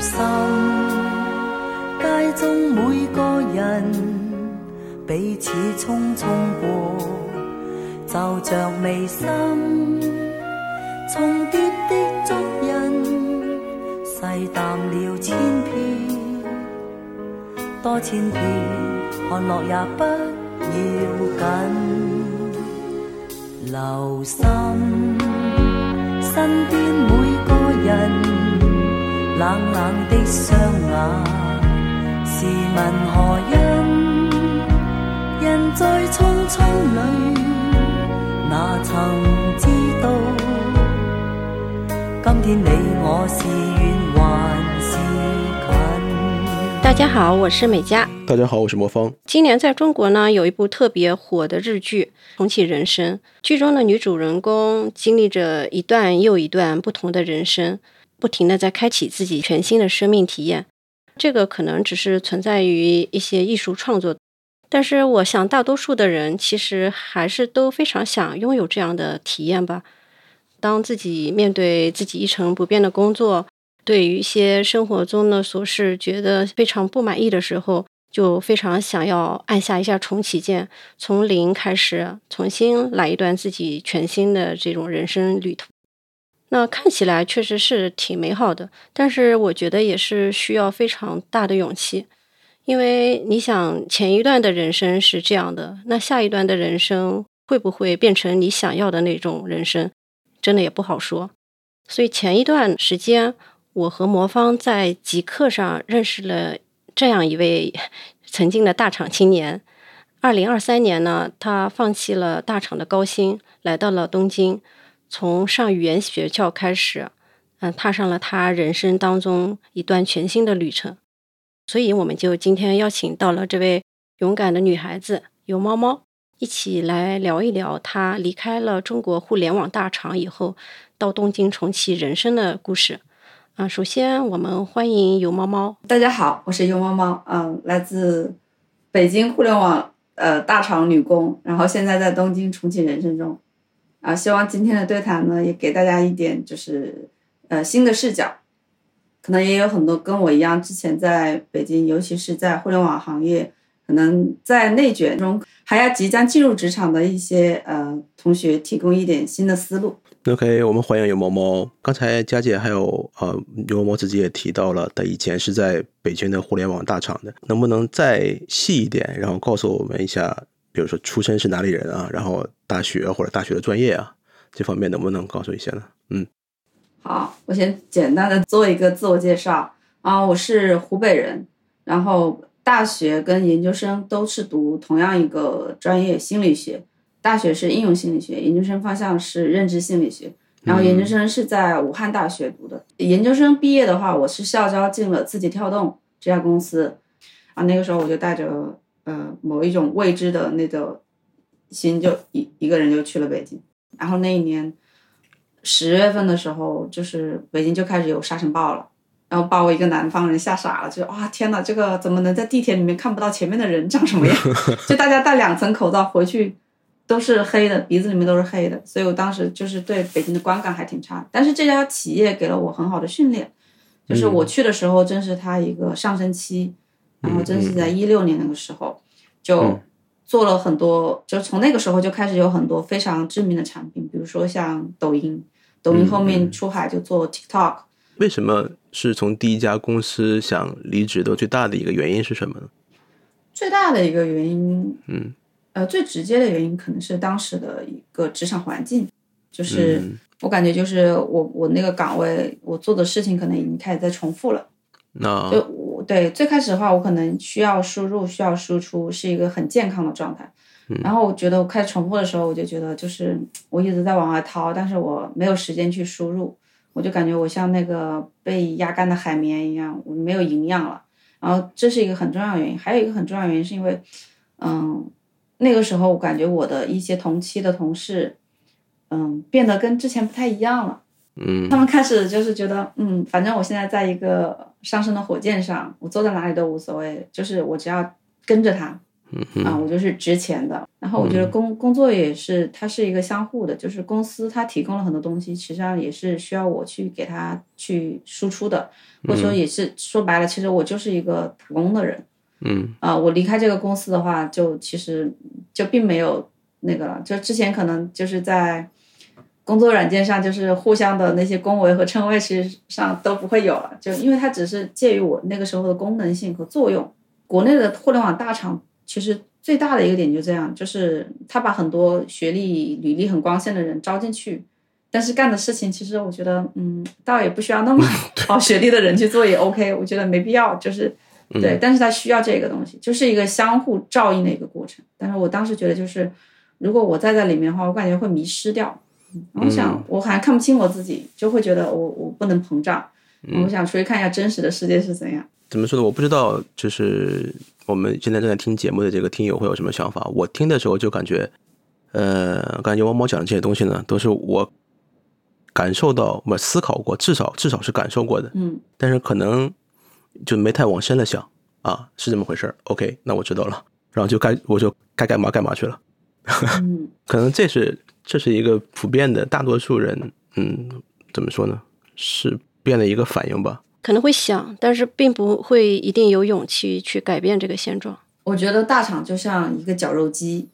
心，街中每个人彼此匆匆过，就像眉心重叠的足印，细淡了千遍，多千遍，看落也不要紧。留心身边每，冷冷的双眼，试问何因？人在匆匆里，哪曾知道？今天你我是远还是近？大家好，我是美嘉。大家好，我是魔方。今年在中国呢，有一部特别火的日剧《重启人生》，剧中的女主人公经历着一段又一段不同的人生，不停的在开启自己全新的生命体验。这个可能只是存在于一些艺术创作，但是我想大多数的人其实还是都非常想拥有这样的体验吧。当自己面对自己一成不变的工作，对于一些生活中的琐事觉得非常不满意的时候，就非常想要按下一下重启键，从零开始，重新来一段自己全新的这种人生旅途。那看起来确实是挺美好的，但是我觉得也是需要非常大的勇气，因为你想前一段的人生是这样的，那下一段的人生会不会变成你想要的那种人生，真的也不好说。所以前一段时间，我和魔方在极客上认识了。这样一位曾经的大厂青年，二零二三年呢，他放弃了大厂的高薪，来到了东京，从上语言学校开始，嗯，踏上了他人生当中一段全新的旅程。所以，我们就今天邀请到了这位勇敢的女孩子有猫猫，一起来聊一聊她离开了中国互联网大厂以后，到东京重启人生的故事。啊，首先我们欢迎油猫猫。大家好，我是油猫猫，嗯，来自北京互联网呃大厂女工，然后现在在东京重启人生中，啊，希望今天的对谈呢也给大家一点就是呃新的视角，可能也有很多跟我一样之前在北京，尤其是在互联网行业。可能在内卷中，还要即将进入职场的一些呃同学提供一点新的思路。OK，我们欢迎有毛毛。刚才佳姐还有呃刘毛毛自己也提到了，他以前是在北京的互联网大厂的，能不能再细一点，然后告诉我们一下，比如说出身是哪里人啊，然后大学或者大学的专业啊，这方面能不能告诉一下呢？嗯，好，我先简单的做一个自我介绍啊，我是湖北人，然后。大学跟研究生都是读同样一个专业心理学，大学是应用心理学，研究生方向是认知心理学。然后研究生是在武汉大学读的。研究生毕业的话，我是校招进了字节跳动这家公司，啊，那个时候我就带着呃某一种未知的那个心，就一一个人就去了北京。然后那一年十月份的时候，就是北京就开始有沙尘暴了。然后把我一个南方人吓傻了，就啊天哪，这个怎么能在地铁里面看不到前面的人长什么样？就大家戴两层口罩回去都是黑的，鼻子里面都是黑的，所以我当时就是对北京的观感还挺差。但是这家企业给了我很好的训练，就是我去的时候正是它一个上升期，然后正是在一六年那个时候，就做了很多，就从那个时候就开始有很多非常知名的产品，比如说像抖音，抖音后面出海就做 TikTok。为什么是从第一家公司想离职的最大的一个原因是什么呢？最大的一个原因，嗯，呃，最直接的原因可能是当时的一个职场环境，就是我感觉就是我我那个岗位我做的事情可能已经开始在重复了。那就我对最开始的话，我可能需要输入需要输出是一个很健康的状态，然后我觉得我开始重复的时候，我就觉得就是我一直在往外掏，但是我没有时间去输入。我就感觉我像那个被压干的海绵一样，我没有营养了。然后这是一个很重要的原因，还有一个很重要的原因是因为，嗯，那个时候我感觉我的一些同期的同事，嗯，变得跟之前不太一样了。嗯，他们开始就是觉得，嗯，反正我现在在一个上升的火箭上，我坐在哪里都无所谓，就是我只要跟着他，嗯啊，我就是值钱的。然后我觉得工工作也是，它是一个相互的，就是公司它提供了很多东西，实际上也是需要我去给它去输出的，或者说也是说白了，其实我就是一个打工的人。嗯啊、我离开这个公司的话，就其实就并没有那个了。就之前可能就是在工作软件上，就是互相的那些恭维和称谓，其实上都不会有了。就因为它只是介于我那个时候的功能性和作用。国内的互联网大厂其实最大的一个点就这样，就是他把很多学历、履历很光鲜的人招进去。但是干的事情，其实我觉得，嗯，倒也不需要那么 好学历的人去做也 OK，我觉得没必要，就是对，但是他需要这个东西，就是一个相互照应的一个过程。但是我当时觉得，就是如果我再在里面的话，我感觉会迷失掉。嗯我想，我好像看不清我自己，就会觉得我我不能膨胀。我想出去看一下真实的世界是怎样。怎么说呢？我不知道，就是我们现在正在听节目的这个听友会有什么想法。我听的时候就感觉，呃，感觉王毛讲的这些东西呢，都是我感受到、我思考过，至少至少是感受过的。嗯但是可能就没太往深了想啊，是这么回事儿。OK，那我知道了，然后就该我就该干嘛干嘛去了。嗯 可能这是这是一个普遍的，大多数人，嗯，怎么说呢？是变的一个反应吧。可能会想，但是并不会一定有勇气去改变这个现状。我觉得大厂就像一个绞肉机，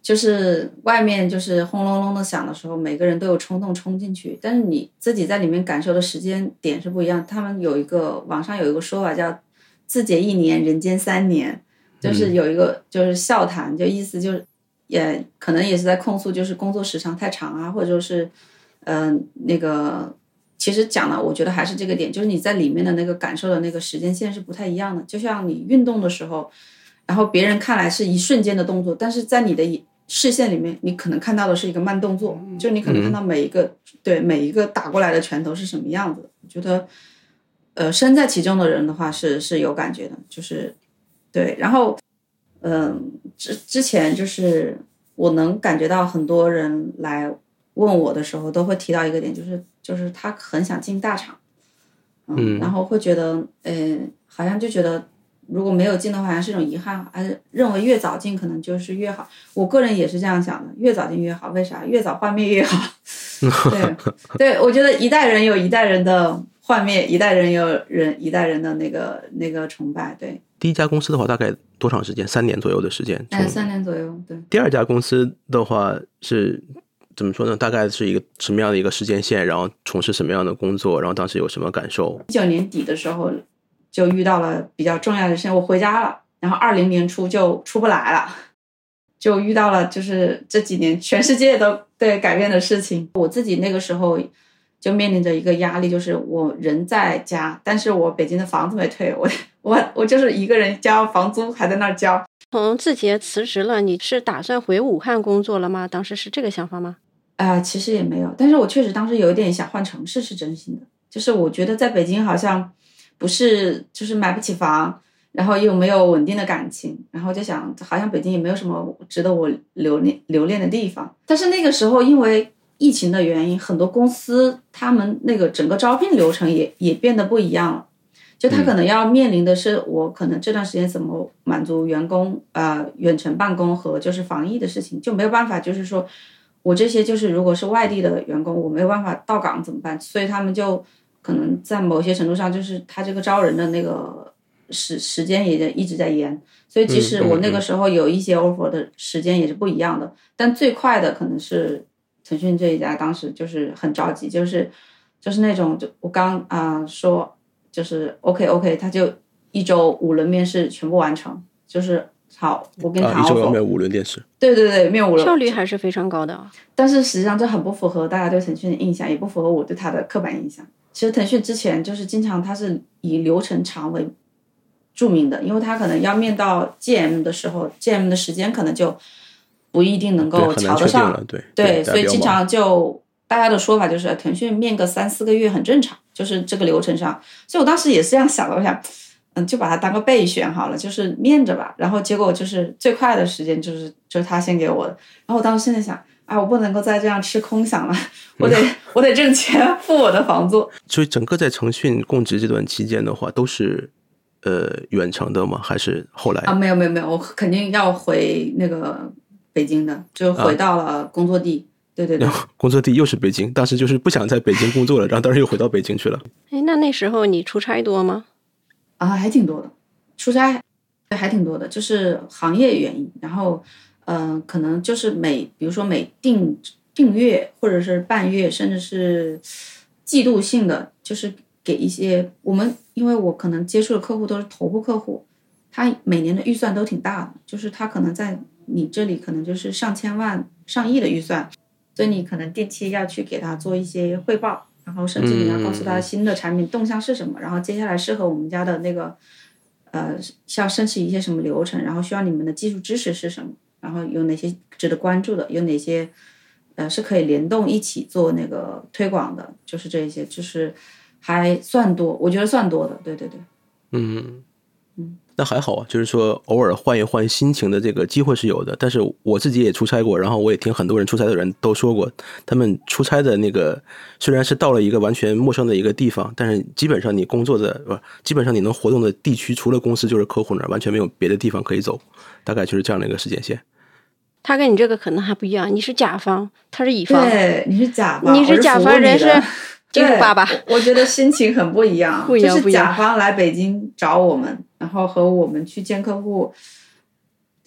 就是外面就是轰隆隆的响的时候，每个人都有冲动冲进去，但是你自己在里面感受的时间点是不一样。他们有一个网上有一个说法叫“自解一年，人间三年”，就是有一个就是笑谈，就意思就是也可能也是在控诉，就是工作时长太长啊，或者说是嗯、呃那个。其实讲了，我觉得还是这个点，就是你在里面的那个感受的那个时间线是不太一样的。就像你运动的时候，然后别人看来是一瞬间的动作，但是在你的视线里面，你可能看到的是一个慢动作，就你可能看到每一个、对每一个打过来的拳头是什么样子的。我觉得，呃，身在其中的人的话是是有感觉的，就是对。然后，嗯、之之前就是我能感觉到很多人来问我的时候，都会提到一个点，就是就是他很想进大厂，嗯，然后会觉得，呃，好像就觉得如果没有进的话，好像是一种遗憾，还是认为越早进可能就是越好。我个人也是这样想的，越早进越好。为啥？越早幻灭越好。对对，我觉得一代人有一代人的幻灭，一代人有人一代人的那个那个崇拜。对，第一家公司的话，大概多长时间？三年左右的时间。哎，三年左右。对，第二家公司的话是怎么说呢？大概是一个什么样的一个时间线？然后从事什么样的工作？然后当时有什么感受？一九年底的时候就遇到了比较重要的事情，我回家了，然后二零年初就出不来了。就遇到了，就是这几年全世界都对改变的事情。我自己那个时候就面临着一个压力，就是我人在家，但是我北京的房子没退，我我我就是一个人交房租，还在那儿交。从字节辞职了，你是打算回武汉工作了吗？当时是这个想法吗？啊、其实也没有，但是我确实当时有一点想换城市，是真心的。就是我觉得在北京好像不是，就是买不起房，然后又没有稳定的感情，然后就想，好像北京也没有什么值得我留恋留恋的地方。但是那个时候因为疫情的原因，很多公司他们那个整个招聘流程也也变得不一样了。就他可能要面临的是，我可能这段时间怎么满足员工呃远程办公和就是防疫的事情，就没有办法，就是说我这些就是如果是外地的员工，我没有办法到岗怎么办？所以他们就可能在某些程度上，就是他这个招人的那个时时间也一直在延。所以即使我那个时候有一些 offer 的时间也是不一样的，但最快的可能是腾讯这一家，当时就是很着急，就是就是那种就我刚啊、说就是 OK OK，他就一周五轮面试全部完成，就是好，我跟你谈啊，一周要 offer，、面五轮面试。对对对，面五轮效率还是非常高的啊。但是实际上这很不符合大家对腾讯的印象，也不符合我对他的刻板印象。其实腾讯之前就是经常它是以流程长为著名的，因为它可能要面到 GM 的时候，GM 的时间可能就不一定能，够瞧得上。对对，所以经常就大家的说法就是腾讯面个三四个月很正常，就是这个流程上。所以我当时也是这样想的，我想，嗯，就把它当个备选好了，就是面着吧。然后结果就是最快的时间就是就是他先给我的。然后我当时现在想，啊，我不能够再这样吃空饷了，我得 我得挣钱付我的房租。所以整个在腾讯供职这段期间的话，都是呃远程的吗？还是后来啊，没有没有没有，我肯定要回那个北京的，就回到了工作地。对对对，工作地又是北京，当时就是不想在北京工作了，然后当时又回到北京去了。哎，那那时候你出差多吗？啊，还挺多的，出差还挺多的，就是行业原因，然后嗯、呃可能就是每比如说每定定月或者是半月，甚至是季度性的，就是给一些我们，因为我可能接触的客户都是头部客户，他每年的预算都挺大的，就是他可能在你这里可能就是上千万、上亿的预算，所以你可能定期要去给他做一些汇报，然后甚至你要告诉他新的产品动向是什么，然后接下来适合我们家的那个呃，需要申请一些什么流程，然后需要你们的技术支持是什么，然后有哪些值得关注的，有哪些呃是可以联动一起做那个推广的，就是这一些，就是还算多，我觉得算多的，对对对。嗯。嗯，那还好啊，就是说偶尔换一换心情的这个机会是有的。但是我自己也出差过，然后我也听很多人出差的人都说过，他们出差的那个虽然是到了一个完全陌生的一个地方，但是基本上你工作的不，基本上你能活动的地区，除了公司就是客户那儿，完全没有别的地方可以走，大概就是这样的一个时间线。他跟你这个可能还不一样，你是甲方，他是乙方，对，你是甲方，你是甲方，人是金主爸爸。我觉得心情很不一样，不一样，就是甲方来北京找我们，然后和我们去见客户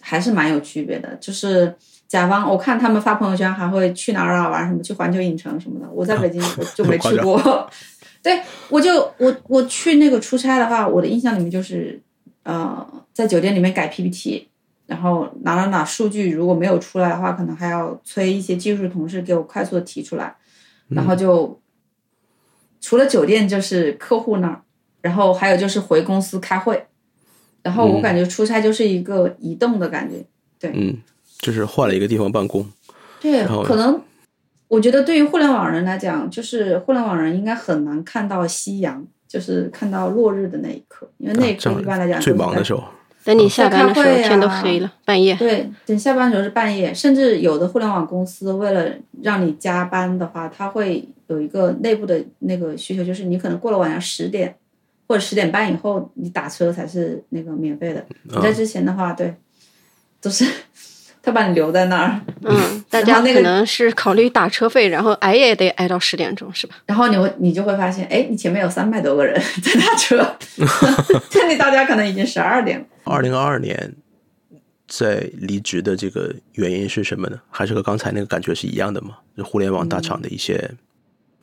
还是蛮有区别的。就是甲方，我看他们发朋友圈还会去哪儿哪玩，什么去环球影城什么的。我在北京我就没 去过。对，我就我我去那个出差的话，我的印象里面就是呃，在酒店里面改 PPT。然后哪哪哪数据如果没有出来的话，可能还要催一些技术同事给我快速的提出来，然后就、除了酒店就是客户那儿，然后还有就是回公司开会，然后我感觉出差就是一个移动的感觉，对，嗯，就是换了一个地方办公，对，可能我觉得对于互联网人来讲，就是互联网人应该很难看到夕阳，就是看到落日的那一刻，因为那一刻一般来讲、最忙的时候。等你下班的时候，天都黑了，半夜。对，等下班的时候是半夜，甚至有的互联网公司为了让你加班的话，他会有一个内部的那个需求，就是你可能过了晚上十点或者十点半以后，你打车才是那个免费的。你在之前的话，对，都是他把你留在那儿。嗯，大家可能是考虑打车费，然后挨也得挨到十点钟，是吧？然后你会，你就会发现，哎，你前面有三百多个人 在打车，这里大家可能已经十二点了。二零二二年在离职的这个原因是什么呢？还是和刚才那个感觉是一样的吗？就互联网大厂的一些，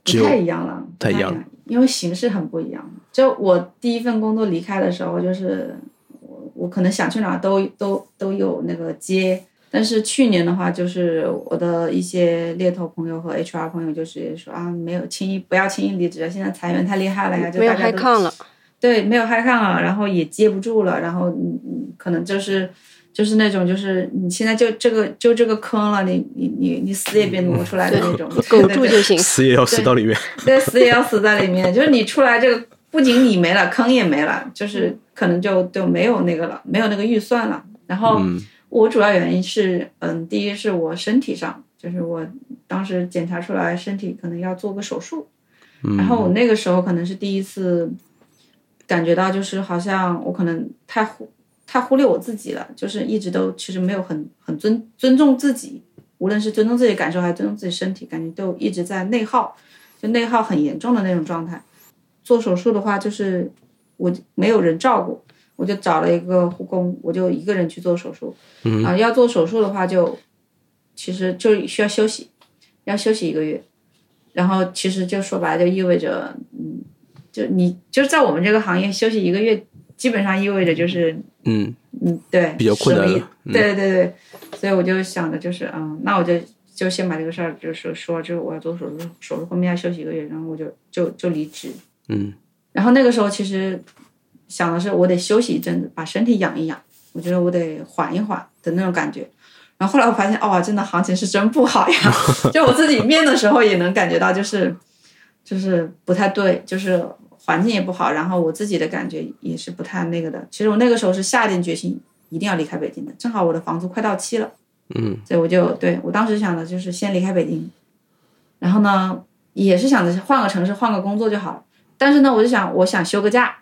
不太一样了，太一样了，因为形式很不一样。就我第一份工作离开的时候，就是我我可能想去哪都都都有那个接，但是去年的话，就是我的一些猎头朋友和 HR 朋友就直接说啊，没有轻易不要轻易离职，现在裁员太厉害了呀，就没有嗨抗了。对，没有嗨抗了，然后也接不住了，然后嗯嗯，可能就是就是那种就是你现在就这个就这个坑了，你你你你死也别挪出来的那种，苟住就行，死也要死到里面，对，死也要死在里面，就是你出来这个不仅你没了，坑也没了，就是可能就就没有那个了，没有那个预算了。然后我主要原因是，嗯，第一是我身体上，就是我当时检查出来身体可能要做个手术，然后我那个时候可能是第一次。感觉到就是好像我可能太忽太忽略我自己了，就是一直都其实没有很很尊尊重自己，无论是尊重自己感受还是尊重自己身体，感觉都一直在内耗，就内耗很严重的那种状态。做手术的话，就是我没有人照顾，我就找了一个护工，我就一个人去做手术。嗯啊，要做手术的话，就其实就需要休息，要休息一个月，然后其实就说白了就意味着嗯。就你就是在我们这个行业休息一个月，基本上意味着就是嗯嗯对比较困难，对对对对，所以我就想着就是嗯，那我就就先把这个事儿就是说，就是我要做手术，手术后面要休息一个月，然后我就就就离职。嗯，然后那个时候其实想的是我得休息一阵子，把身体养一养，我觉得我得缓一缓的那种感觉。然后后来我发现，哦，真的行情是真不好呀！就我自己面的时候也能感觉到，就是就是不太对，就是。环境也不好，然后我自己的感觉也是不太那个的。其实我那个时候是下定决心一定要离开北京的，正好我的房租快到期了，嗯，所以我就对我当时想的就是先离开北京，然后呢也是想着换个城市换个工作就好了。但是呢，我就想我想休个假，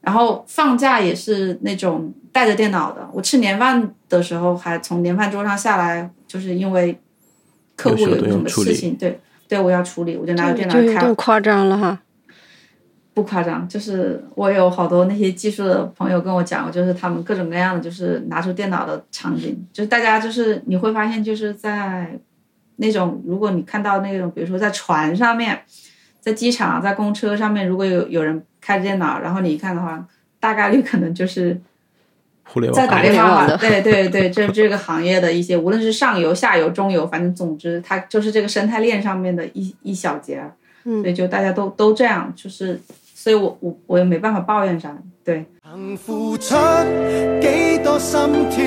然后放假也是那种带着电脑的。我吃年饭的时候，还从年饭桌上下来，就是因为客户有什么事情，对对，我要处理，我就拿着电脑开点夸张了哈。不夸张，就是我有好多那些技术的朋友跟我讲过，就是他们各种各样的，就是拿出电脑的场景，就是大家就是你会发现，就是在那种如果你看到那种，比如说在船上面，在机场、在公车上面，如果有有人开着电脑，然后你一看的话，大概率可能就是互联网在打电话嘛，互联网的对对对，这这个行业的一些，无论是上游、下游、中游，反正总之它就是这个生态链上面的一一小节所以就大家都都这样，就是，所以我我我也没办法抱怨啥，对，曾付出几多心跳，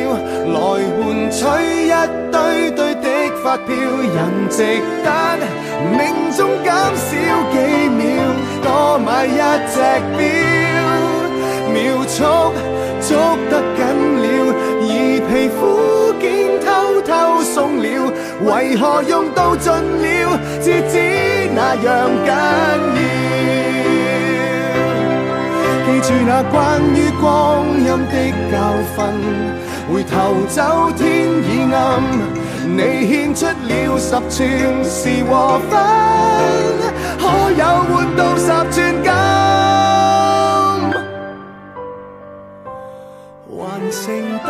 来换取一堆堆的发票，人值得命中减少几秒，多买一只表，秒速捉得紧了，而皮肤竟偷偷鬆了，为何用到尽了，至知那样紧要。記住那關於光陰的教訓，回頭走天已暗，你獻出了十寸是和分，可有換到十寸金？還剩低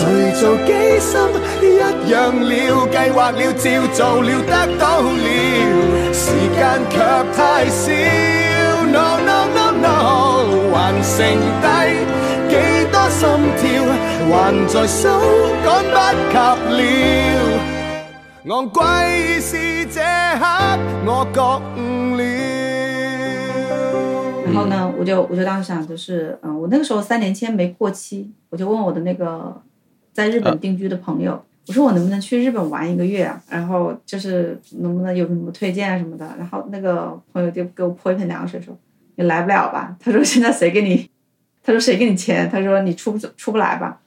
要，誰做機心一樣了，計劃了，照做了，得到了，時間卻太少。No no no no，還剩低幾多心跳，還在手，趕不及了。昂貴是這刻我覺悟了。然后呢，我就我就當時想，就是嗯，我那個時候三年簽沒過期，我就問我的那個在日本定居的朋友，我说我能不能去日本玩一个月啊？然后就是能不能有什么推荐啊什么的？然后那个朋友就给我泼一盆凉水，说你来不了吧？他说现在谁给你？他说谁给你钱？他说你出不出不来吧？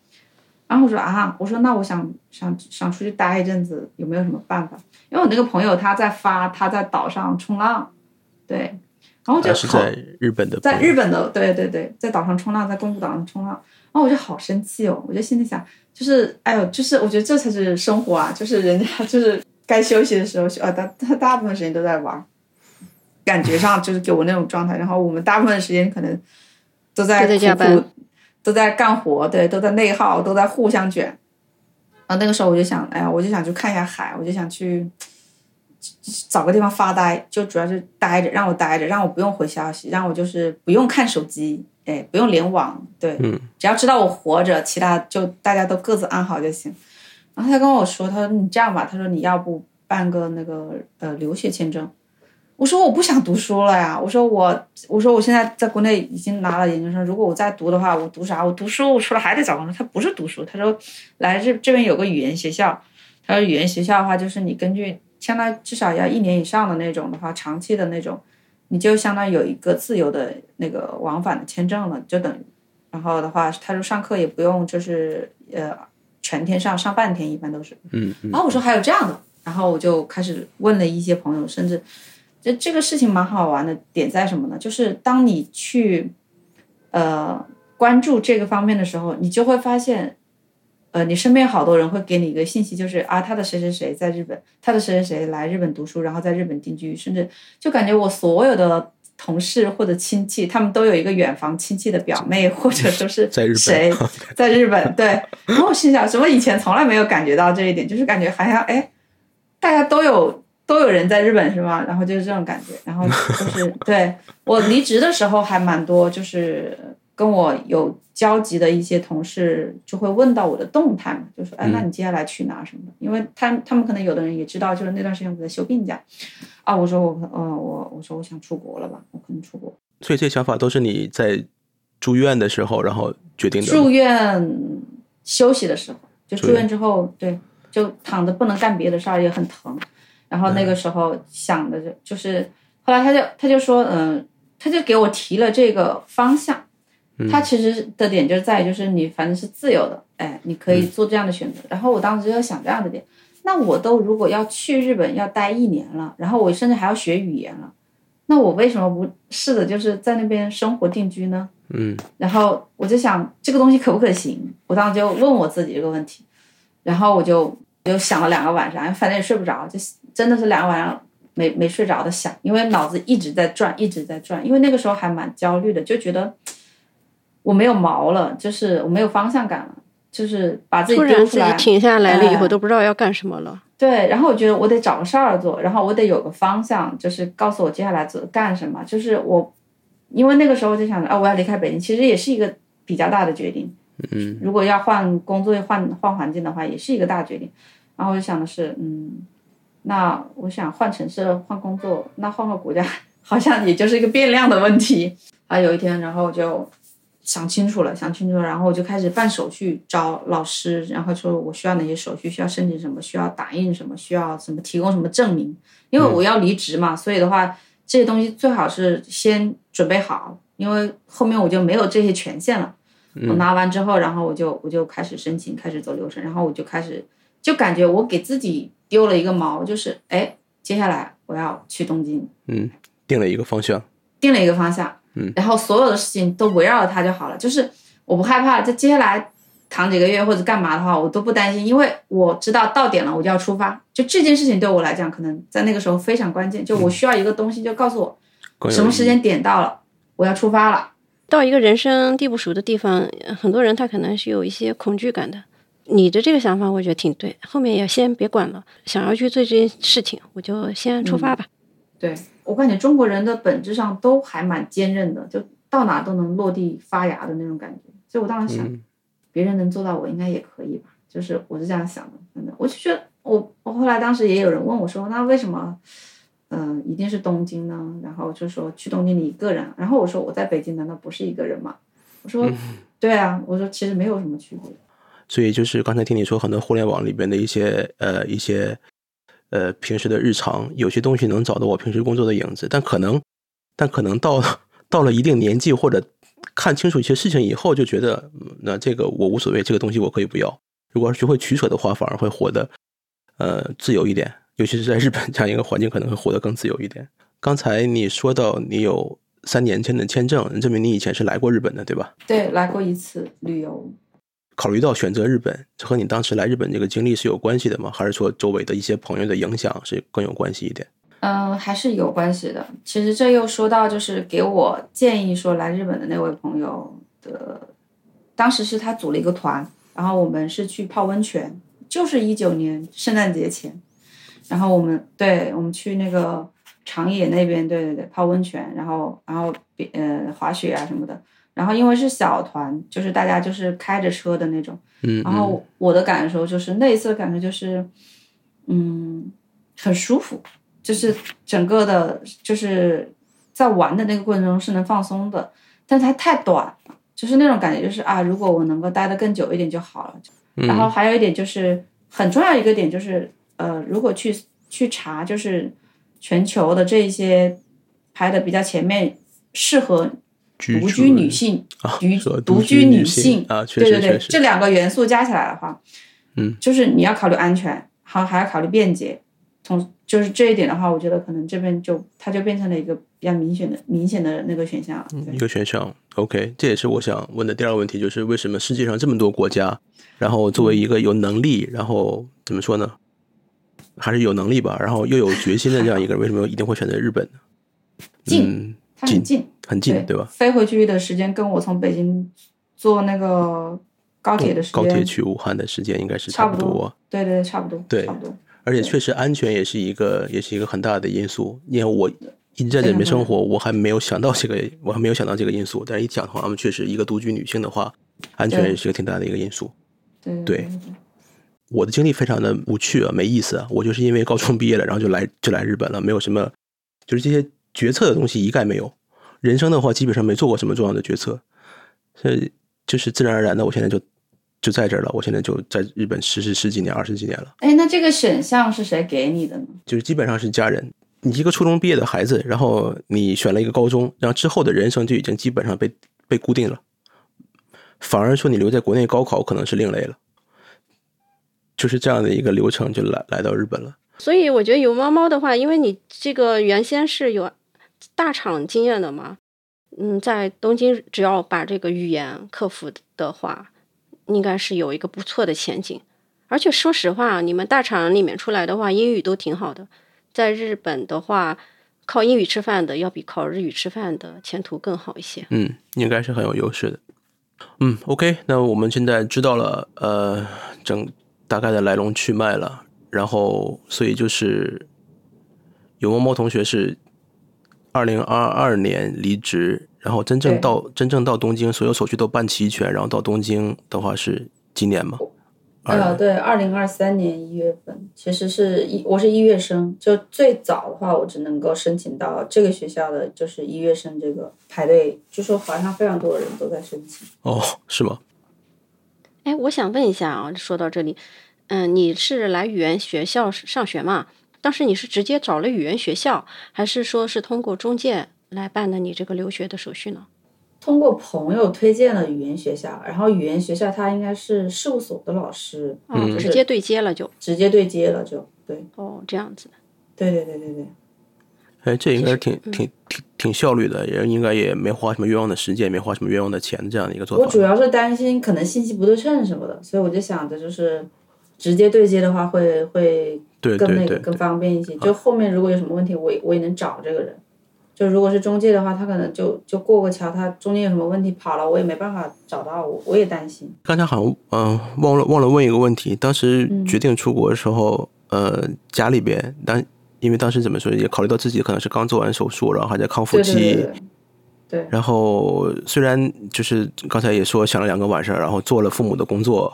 然后我说啊，我说那我想想想出去待一阵子，有没有什么办法？因为我那个朋友他在发他在岛上冲浪，對，然后就是在日本的，在日本的，对对对，在岛上冲浪，在宫古岛上冲浪，然后我就好生气哦，我就心里想，就是哎呦，就是我觉得这才是生活啊，就是人家就是该休息的时候休，啊，大他大部分时间都在玩，感觉上就是给我那种状态，然后我们大部分时间可能都在都在都在干活，对，都在内耗，都在互相卷。然后那个时候我就想，哎呀，我就想去看一下海，我就想去找个地方发呆，就主要是待着，让我待着，让我不用回消息，让我就是不用看手机，哎，不用联网，对，嗯，只要知道我活着，其他就大家都各自安好就行。然后他跟我说，他说你这样吧，他说你要不办个那个呃留学签证。我说我不想读书了呀，我说我我说我现在在国内已经拿了研究生，如果我再读的话，我读啥？我读书，我出来还得找工作。他不是读书，他说来这这边有个语言学校，他说语言学校的话，就是你根据相当于至少要一年以上的那种的话，长期的那种，你就相当于有一个自由的那个往返的签证了，就等于。然后的话，他说上课也不用就是呃全天上，上半天一般都是。嗯嗯然后我说还有这样的，然后我就开始问了一些朋友，甚至这这个事情蛮好玩的点在什么呢？就是当你去呃关注这个方面的时候，你就会发现，呃，你身边好多人会给你一个信息，就是啊，他的谁谁谁在日本，他的谁谁谁来日本读书，然后在日本定居，甚至就感觉我所有的。同事或者亲戚，他们都有一个远房亲戚的表妹，或者说是谁在日本，对。然后我心想，怎么以前从来没有感觉到这一点，就是感觉好像哎，大家都有都有人在日本是吗？然后就是这种感觉，然后就是对我离职的时候还蛮多，就是跟我有交集的一些同事就会问到我的动态嘛，就说哎，那你接下来去哪什么的？因为他他们可能有的人也知道，就是那段时间我在休病假啊，我说我呃我我说我想出国了吧，我可能出国。所以这些想法都是你在住院的时候，然后决定的。住院休息的时候，就住院之后，对，就躺着不能干别的事儿，也很疼。然后那个时候想的就就是，后来他就他就说，嗯、他就给我提了这个方向。他其实的点就在于，就是你反正是自由的，哎，你可以做这样的选择。然后我当时就想这样的点，那我都如果要去日本要待一年了，然后我甚至还要学语言了，那我为什么不试着就是在那边生活定居呢？嗯然后我就想这个东西可不可行？我当时就问我自己这个问题，然后我就就想了两个晚上，反正也睡不着，就真的是两个晚上没没睡着的想，因为脑子一直在转，一直在转，因为那个时候还蛮焦虑的，就觉得我没有毛了，就是我没有方向感了，就是把自己突然自己丢出来，停下来了以后，哎都不知道要干什么了。对，然后我觉得我得找个事儿做，然后我得有个方向，就是告诉我接下来做干什么。就是我，因为那个时候我就想着，啊，我要离开北京，其实也是一个比较大的决定。嗯如果要换工作、换换环境的话，也是一个大决定。然后我就想的是，嗯，那我想换城市、换工作，那换个国家，好像也就是一个变量的问题。啊，有一天，然后就想清楚了，想清楚了，然后我就开始办手续，找老师，然后说我需要哪些手续，需要申请什么，需要打印什么，需要什么提供什么证明，因为我要离职嘛，所以的话，这些东西最好是先准备好，因为后面我就没有这些权限了。我拿完之后，然后我就我就开始申请，开始走流程，然后我就开始就感觉我给自己丢了一个毛，就是哎，接下来我要去东京，嗯，定了一个方向。定了一个方向，嗯，然后所有的事情都围绕着他就好了，就是我不害怕，就接下来躺几个月或者干嘛的话，我都不担心，因为我知道到点了我就要出发，就这件事情对我来讲，可能在那个时候非常关键，就我需要一个东西，就告诉我什么时间点到了，我要出发了。到一个人生地不熟的地方，呃很多人他可能是有一些恐惧感的。你的这个想法，我觉得挺对。后面也先别管了，想要去做这件事情，我就先出发吧。对我感觉中国人的本质上都还蛮坚韧的，就到哪都能落地发芽的那种感觉。所以我当时想，嗯别人能做到，我应该也可以吧。就是我是这样想的，真的，我就觉得我我后来当时也有人问我说，那为什么，嗯、一定是东京呢？然后就说去东京你一个人，然后我说我在北京难道不是一个人吗？我说，对啊，我说其实没有什么区别。所以就是刚才听你说，很多互联网里边的一些呃一些呃平时的日常，有些东西能找到我平时工作的影子，但可能但可能到到了一定年纪或者看清楚一些事情以后，就觉得那这个我无所谓，这个东西我可以不要。如果要学会取舍的话，反而会活得呃自由一点，尤其是在日本这样一个环境，可能会活得更自由一点。刚才你说到你有三年签的签证，证明你以前是来过日本的，对吧？对，来过一次旅游，考虑到选择日本，这和你当时来日本这个经历是有关系的吗？还是说周围的一些朋友的影响是更有关系一点？嗯，还是有关系的。其实这又说到，就是给我建议说来日本的那位朋友的，当时是他组了一个团，然后我们是去泡温泉，就是一九年圣诞节前，然后我们对我们去那个长野那边，对对对，泡温泉，然后然后别呃滑雪啊什么的，然后因为是小团，就是大家就是开着车的那种，嗯，然后我的感受就是那一次的感受就是，嗯，很舒服，就是整个的，就是在玩的那个过程中是能放松的，但它太短了，就是那种感觉，就是啊，如果我能够待得更久一点就好了。嗯然后还有一点就是很重要一个点就是，呃，如果去去查就是全球的这一些排的比较前面，适合独居女性、啊独说独居居女性性啊，确对对对，这两个元素加起来的话，嗯，就是你要考虑安全，好还要考虑便捷，从就是这一点的话，我觉得可能这边就它就变成了一个比较明显的明显的那个选项了。一个选项。OK，这也是我想问的第二个问题，就是为什么世界上这么多国家，然后作为一个有能力，然后怎么说呢，还是有能力吧，然后又有决心的这样一个人，为什么一定会选择日本呢？近嗯，它很近，很近，对吧？飞回去的时间跟我从北京坐那个高铁的时间，高铁去武汉的时间应该是差不不多。对对对，差不多，对差不多。而且确实安全也是一个也是一个很大的因素，因为我一直在这里面生活，我还没有想到这个，我还没有想到这个因素。但是一讲的话，我们确实一个独居女性的话，安全也是一个挺大的一个因素。对对对我的经历非常的无趣啊，没意思啊。我就是因为高中毕业了，然后就来就来日本了，没有什么，就是这些决策的东西一概没有。人生的话，基本上没做过什么重要的决策，所以就是自然而然的，我现在就就在这儿了。我现在就在日本十十十几年、二十几年了，哎，那这个选项是谁给你的呢？就是基本上是家人。你一个初中毕业的孩子，然后你选了一个高中，然后之后的人生就已经基本上被被固定了。反而说你留在国内高考可能是另类了，就是这样的一个流程就来来到日本了。所以我觉得有猫猫的话，因为你这个原先是有大厂经验的嘛，嗯，在东京只要把这个语言克服的话，应该是有一个不错的前景。而且说实话，你们大厂里面出来的话，英语都挺好的。在日本的话，靠英语吃饭的要比靠日语吃饭的前途更好一些。嗯，应该是很有优势的。嗯，OK，那我们现在知道了呃整大概的来龙去脉了，然后所以就是有猫猫同学是二零二二年离职，然后真正到真正到东京，所有手续都办齐全，然后到东京的话是今年吗？呃，对，二零二三年一月份，其实是一我是一月生，就最早的话，我只能够申请到这个学校的，就是一月生这个排队，据说好像非常多的人都在申请。哦，是吗？哎，我想问一下啊，说到这里，嗯，你是来语言学校上学嘛？当时你是直接找了语言学校，还是说是通过中介来办的你这个留学的手续呢？通过朋友推荐了语言学校，然后语言学校他应该是事务所的老师，哦，嗯直接对接了就。直接对接了就，对哦，这样子。对对对对对。哎，这应该是挺挺挺挺效率的，也应该也没花什么冤枉的时间，也没花什么冤枉的钱这样的一个做法。我主要是担心可能信息不对称什么的，所以我就想着就是直接对接的话会会对更那个更方便一些。就后面如果有什么问题，我也我也能找这个人。就如果是中介的话，他可能就就过个桥，他中间有什么问题跑了，我也没办法找到我，我也担心。刚才好像嗯、忘了忘了问一个问题，当时嗯决定出国的时候，呃家里边当因为当时怎么说也考虑到自己可能是刚做完手术，然后还在康复期，对对对对然后虽然就是刚才也说想了两个晚上，然后做了父母的工作，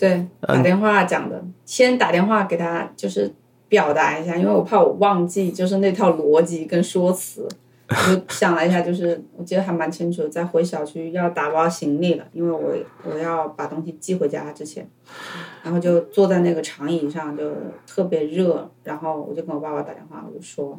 对，嗯打电话讲的，先打电话给他，就是表达一下，因为我怕我忘记，就是那套逻辑跟说辞。我就想了一下，就是我记得还蛮清楚，在回小区要打包行李了，因为我我要把东西寄回家之前，然后就坐在那个长椅上，就特别热，然后我就跟我爸爸打电话，我就说，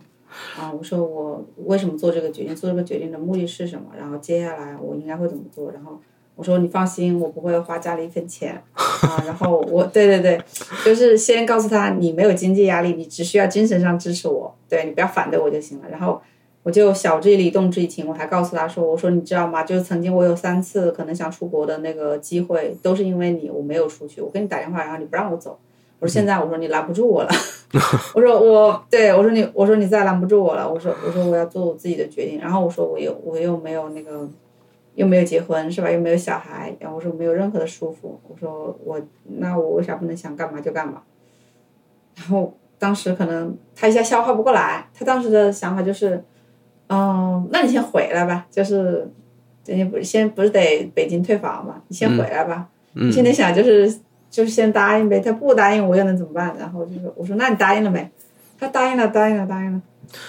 啊，我说我为什么做这个决定，做这个决定的目的是什么，然后接下来我应该会怎么做，然后我说你放心，我不会花家里一分钱啊，然后我对对对，就是先告诉他你没有经济压力，你只需要精神上支持我，对你不要反对我就行了，然后。我就晓之以理，动之以情。我还告诉他说：“我说你知道吗？就是曾经我有三次可能想出国的那个机会，都是因为你，我没有出去。我跟你打电话，然后你不让我走。我说现在我说你拦不住我了。我说我对我说你我说你再拦不住我了。我说我说我要做我自己的决定。然后我说我又我又没有那个又没有结婚是吧？又没有小孩。然后我说没有任何的束缚。我说我那我为啥不能想干嘛就干嘛？然后当时可能他一下消化不过来，他当时的想法就是。嗯，那你先回来吧，就是，你不是先不是得北京退房嘛？你先回来吧。嗯你现在想就是就是先答应呗，他不答应我又能怎么办？然后就是我说那你答应了没？他答应了，答应了，答应了。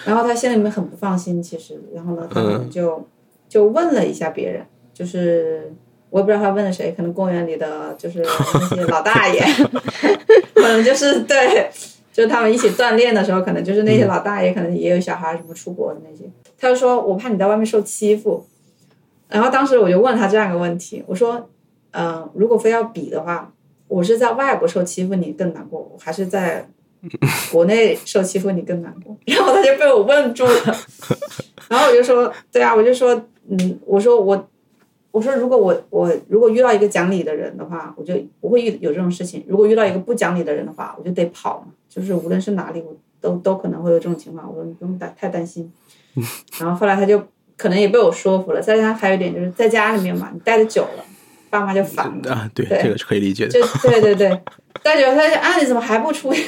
然后他心里面很不放心，其实，然后呢，他可能就、就问了一下别人，就是我也不知道他问了谁，可能公园里的就是那些老大爷，可能就是对。就是他们一起锻炼的时候，可能就是那些老大爷，可能也有小孩，什么出国的那些。他就说：“我怕你在外面受欺负。”然后当时我就问他这样一个问题，我说：“嗯、如果非要比的话，我是在外国受欺负你更难过，还是在国内受欺负你更难过？” 然后他就被我问住了。然后我就说：“对啊，我就说，嗯，我说我，我说如果我我如果遇到一个讲理的人的话，我就不会遇有这种事情；如果遇到一个不讲理的人的话，我就得跑嘛。就是无论是哪里，我都都可能会有这种情况。我说你不用担太担心。然后后来他就可能也被我说服了。再加上还有一点就是在家里面嘛，你待的久了，爸妈就烦了。啊，对，对这个是可以理解的就。对对对，待久了他就啊你怎么还不出？你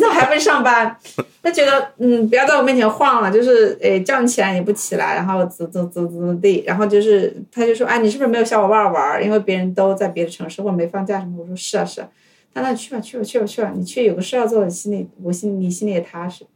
怎么还不去上班？他觉得嗯不要在我面前晃了，就是诶叫你起来你不起来，然后怎怎怎怎么地，然后就是他就说哎你是不是没有小伙伴玩？因为别人都在别的城市或者没放假什么。我说是啊是啊，那那去吧去吧去吧去吧，你去有个事要做，你心里我心你心里也踏实。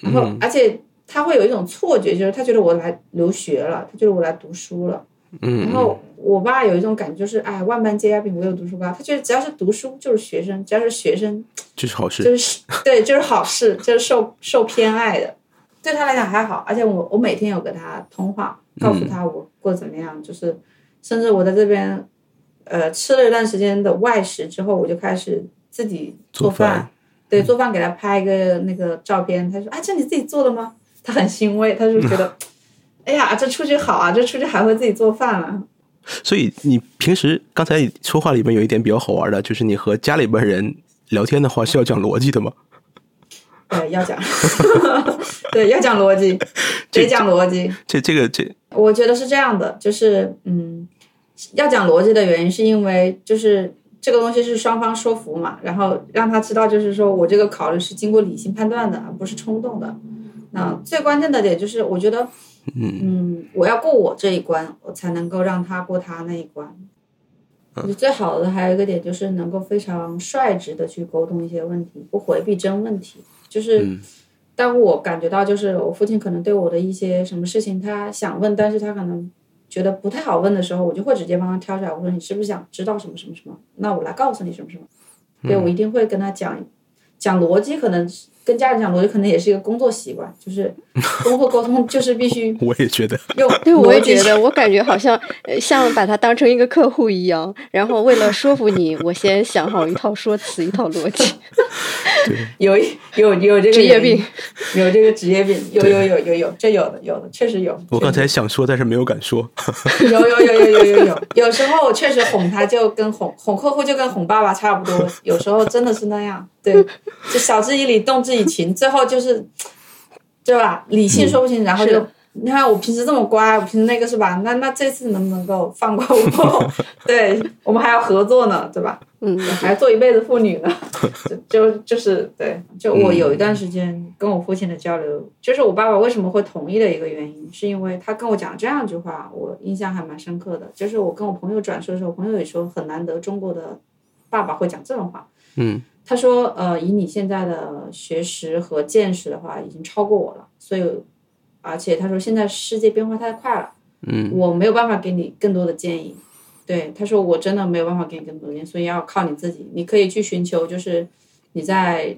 然后而且他会有一种错觉，就是他觉得我来留学了，他觉得我来读书了。嗯然后我爸有一种感觉，就是哎，万般皆下品，唯有读书高。他觉得只要是读书就是学生，只要是学生就是好事。就是 对，就是好事，就是受受偏爱的。对他来讲还好，而且我我每天有跟他通话，告诉他我过得怎么样，就是甚至我在这边呃吃了一段时间的外食之后，我就开始自己做做饭对，做饭给他拍一个那个照片，他说啊，这你自己做的吗？他很欣慰，他就觉得，哎呀，这出去好啊，这出去还会自己做饭了。所以你平时刚才说话里面有一点比较好玩的，就是你和家里边人聊天的话是要讲逻辑的吗？对，要讲，对，要讲逻辑，得讲逻辑。这这个这我觉得是这样的，就是嗯，要讲逻辑的原因是因为就是这个东西是双方说服嘛，然后让他知道，就是说我这个考虑是经过理性判断的，而不是冲动的。那最关键的点就是，我觉得，嗯，我要过我这一关，我才能够让他过他那一关。我觉得最好的还有一个点就是能够非常率直的去沟通一些问题，不回避真问题。就是当我感觉到，就是我父亲可能对我的一些什么事情，他想问，但是他可能觉得不太好问的时候，我就会直接帮他挑出来，我说你是不是想知道什么什么什么？那我来告诉你什么什么。对我一定会跟他讲讲逻辑，可能跟家人讲逻辑，可能也是一个工作习惯，就是工作沟通 就是必须我也觉得，用对，我也觉得，我感觉好像呃像把他当成一个客户一样，然后为了说服你，我先想好一套说辞，一套逻辑。有一有有这个职业病，有这个职业病，有有有有有，这有的有的，确实有。我刚才想说，但是没有敢说。有有有有有有有，有时候确实哄他就跟哄哄客户就跟哄爸爸差不多，有时候真的是那样。对，就晓之以理，动之以情，最后就是，对吧？理性说不清，然后就。你看我平时这么乖，我平时那个是吧？那那这次能不能够放过我？对我们还要合作呢，对吧？嗯，还要做一辈子父女呢，就就就是对，就我有一段时间跟我父亲的交流，就是我爸爸为什么会同意的一个原因，是因为他跟我讲这样一句话，我印象还蛮深刻的。就是我跟我朋友转述的时候，朋友也说很难得中国的爸爸会讲这种话。嗯他说：“呃，以你现在的学识和见识的话，已经超过我了。所以，而且他说现在世界变化太快了，嗯我没有办法给你更多的建议。对，他说我真的没有办法给你更多的建议，所以要靠你自己。你可以去寻求，就是你在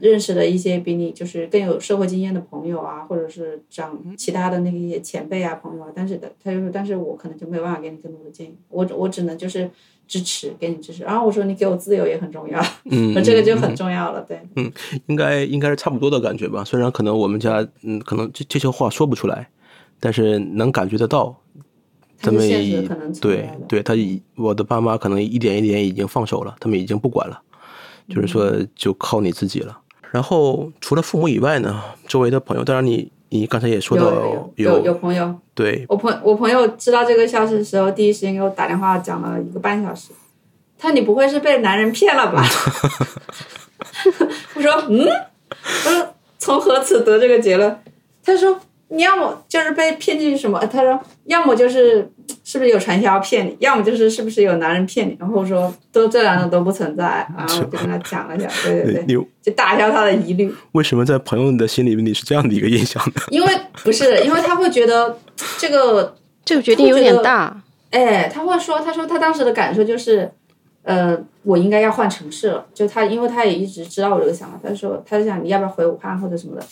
认识的一些比你就是更有社会经验的朋友啊，或者是长其他的那些前辈啊朋友啊。但是的，他就说，但是我可能就没有办法给你更多的建议，我我只能就是支持，给你支持。然后我说你给我自由也很重要，嗯，这个就很重要了。对，嗯应该应该是差不多的感觉吧。虽然可能我们家嗯，可能这这些话说不出来，但是能感觉得到。他们现实可能对。对，他已我的爸妈可能一点一点已经放手了，他们已经不管了，就是说就靠你自己了。然后除了父母以外呢，周围的朋友，当然你你刚才也说到有有朋友，对，我朋我朋友知道这个消息的时候，第一时间给我打电话讲了一个半小时。他说：“你不会是被男人骗了吧？” 我说：“嗯。”我说：“从何此得这个结论？”他说：“你要么就是被骗进去什么？”他说：“要么就是是不是有传销骗你，要么就是是不是有男人骗你。”然后我说：“都这两种都不存在。”然后我就跟他讲了讲，对对对，就打消他的疑虑。为什么在朋友的心里面你是这样的一个印象呢？因为不是，因为他会觉得这个这个决定有点大。哎，他会说，他说他当时的感受就是，呃，我应该要换城市了。就他，因为他也一直知道我这个想法，他说，他就想你要不要回武汉或者什么的。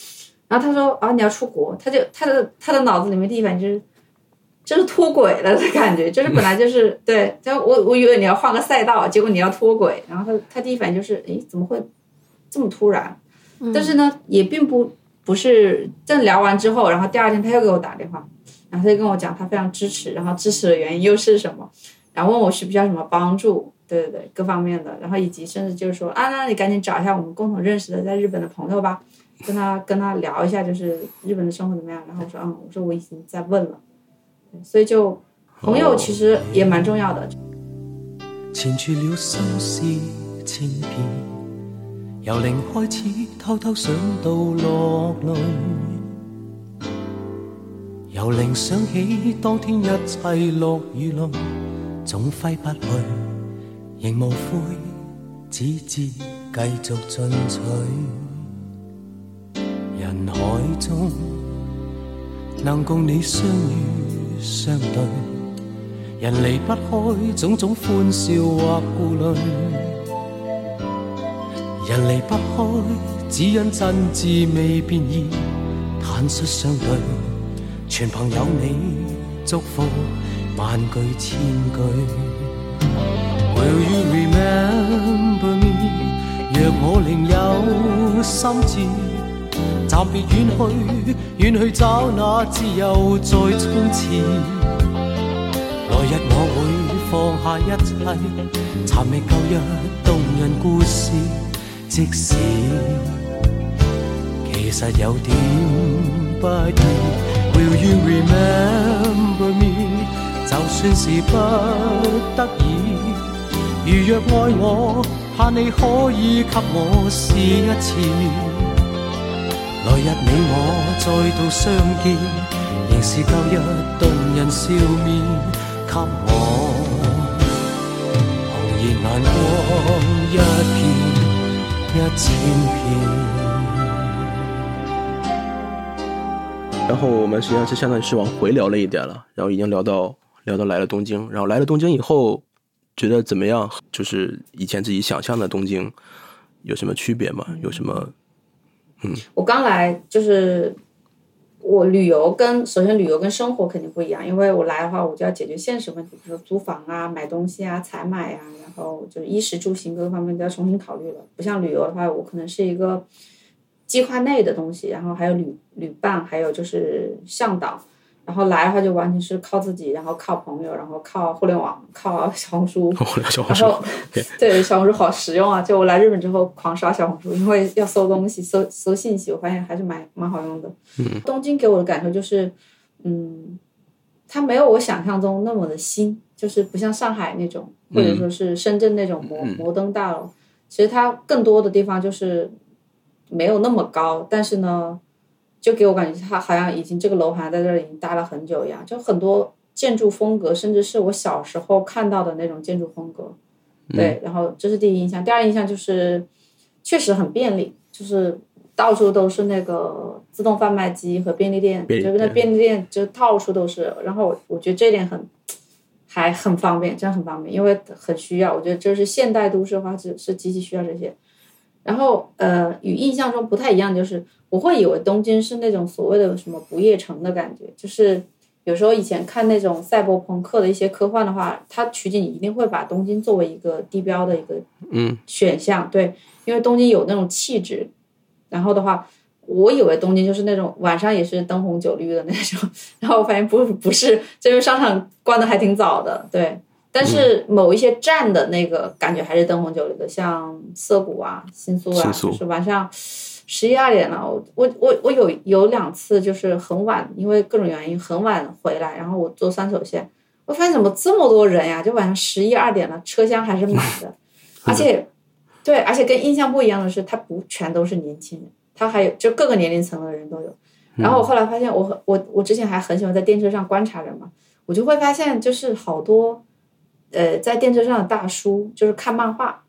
然后他说啊，你要出国，他就他的他的脑子里面第一反应就是，就是脱轨了的感觉，就是本来就是对，就我我以为你要换个赛道，结果你要脱轨，然后他他第一反应就是，诶，怎么会这么突然？但是呢，也并不不是正聊完之后，然后第二天他又给我打电话，然后他就跟我讲他非常支持，然后支持的原因又是什么，然后问我需不需要什么帮助，对对对，各方面的，然后以及甚至就是说啊，那你赶紧找一下我们共同认识的在日本的朋友吧，跟他跟他聊一下，就是日本的生活怎么样。然后我说嗯，我说我已经在问了，所以就朋友其实也蛮重要的。纏住了心思千遍，由零开始偷偷想到落泪，由零想起當天一切落雨淚，總揮不去，仍無悔，只知繼續進取。人海中能共你相遇相對，人離不開種種歡笑或顧慮，人離不開只因真挚未變異，坦率相對，全凭有你祝福萬句千句。Will you remember me？若我另有心志，暫別遠去，遠去找那自由再衝刺。來日我會放下一切，尋覓舊日動人故事，即使其實有點不易。Will you remember me？就算是不得已。如若愛我，盼你可以給我試一次。来日你我再度相见，仍是舊日动人笑面，給我紅熱眼光一片一千片。然后我们实际上是相当于是往回聊了一点了，然后已经聊到聊到来了东京，然后来了东京以后，觉得怎么样？就是以前自己想象的东京有什么区别吗？有什么我刚来就是我旅游跟首先旅游跟生活肯定不一样，因为我来的话，我就要解决现实问题，比如说租房啊、买东西啊、采买啊，然后就是衣食住行各个方面都要重新考虑了。不像旅游的话，我可能是一个计划内的东西，然后还有旅旅伴，还有就是向导。然后来的话就完全是靠自己，然后靠朋友，然后靠互联网，靠小红书。小红书然后，对小红书好实用啊！就我来日本之后狂刷小红书，因为要搜东西、搜搜信息，我发现还是蛮蛮好用的。嗯，东京给我的感受就是，嗯，它没有我想象中那么的新，就是不像上海那种，或者说是深圳那种摩、嗯摩登大楼。其实它更多的地方就是没有那么高，但是呢，就给我感觉它好像已经这个楼好像在这儿已经待了很久一样，就很多建筑风格，甚至是我小时候看到的那种建筑风格。对，然后这是第一印象，第二印象就是确实很便利，就是到处都是那个自动贩卖机和便利店，就是那便利店就到处都是。然后我觉得这一点很还很方便，真的很方便，因为很需要。我觉得这是现代都市化是是极其需要这些。然后呃，与印象中不太一样，就是我会以为东京是那种所谓的什么不夜城的感觉，就是有时候以前看那种赛博朋克的一些科幻的话，它取景一定会把东京作为一个地标的一个嗯选项，对，因为东京有那种气质。然后的话，我以为东京就是那种晚上也是灯红酒绿的那种，然后我发现不不是，这边商场关的还挺早的，对。但是某一些站的那个感觉还是灯红酒绿的，像涩谷啊、新宿啊，宿就是晚上十一二点了。我我我我有有两次就是很晚，因为各种原因很晚回来，然后我坐三手线，我发现怎么这么多人呀？就晚上十一二点了，车厢还是满的，而且对，而且跟印象不一样的是，它不全都是年轻人，它还有就各个年龄层的人都有。然后我后来发现我，很我我之前还很喜欢在电车上观察人嘛，我就会发现就是好多，呃，在电车上的大叔就是看漫画，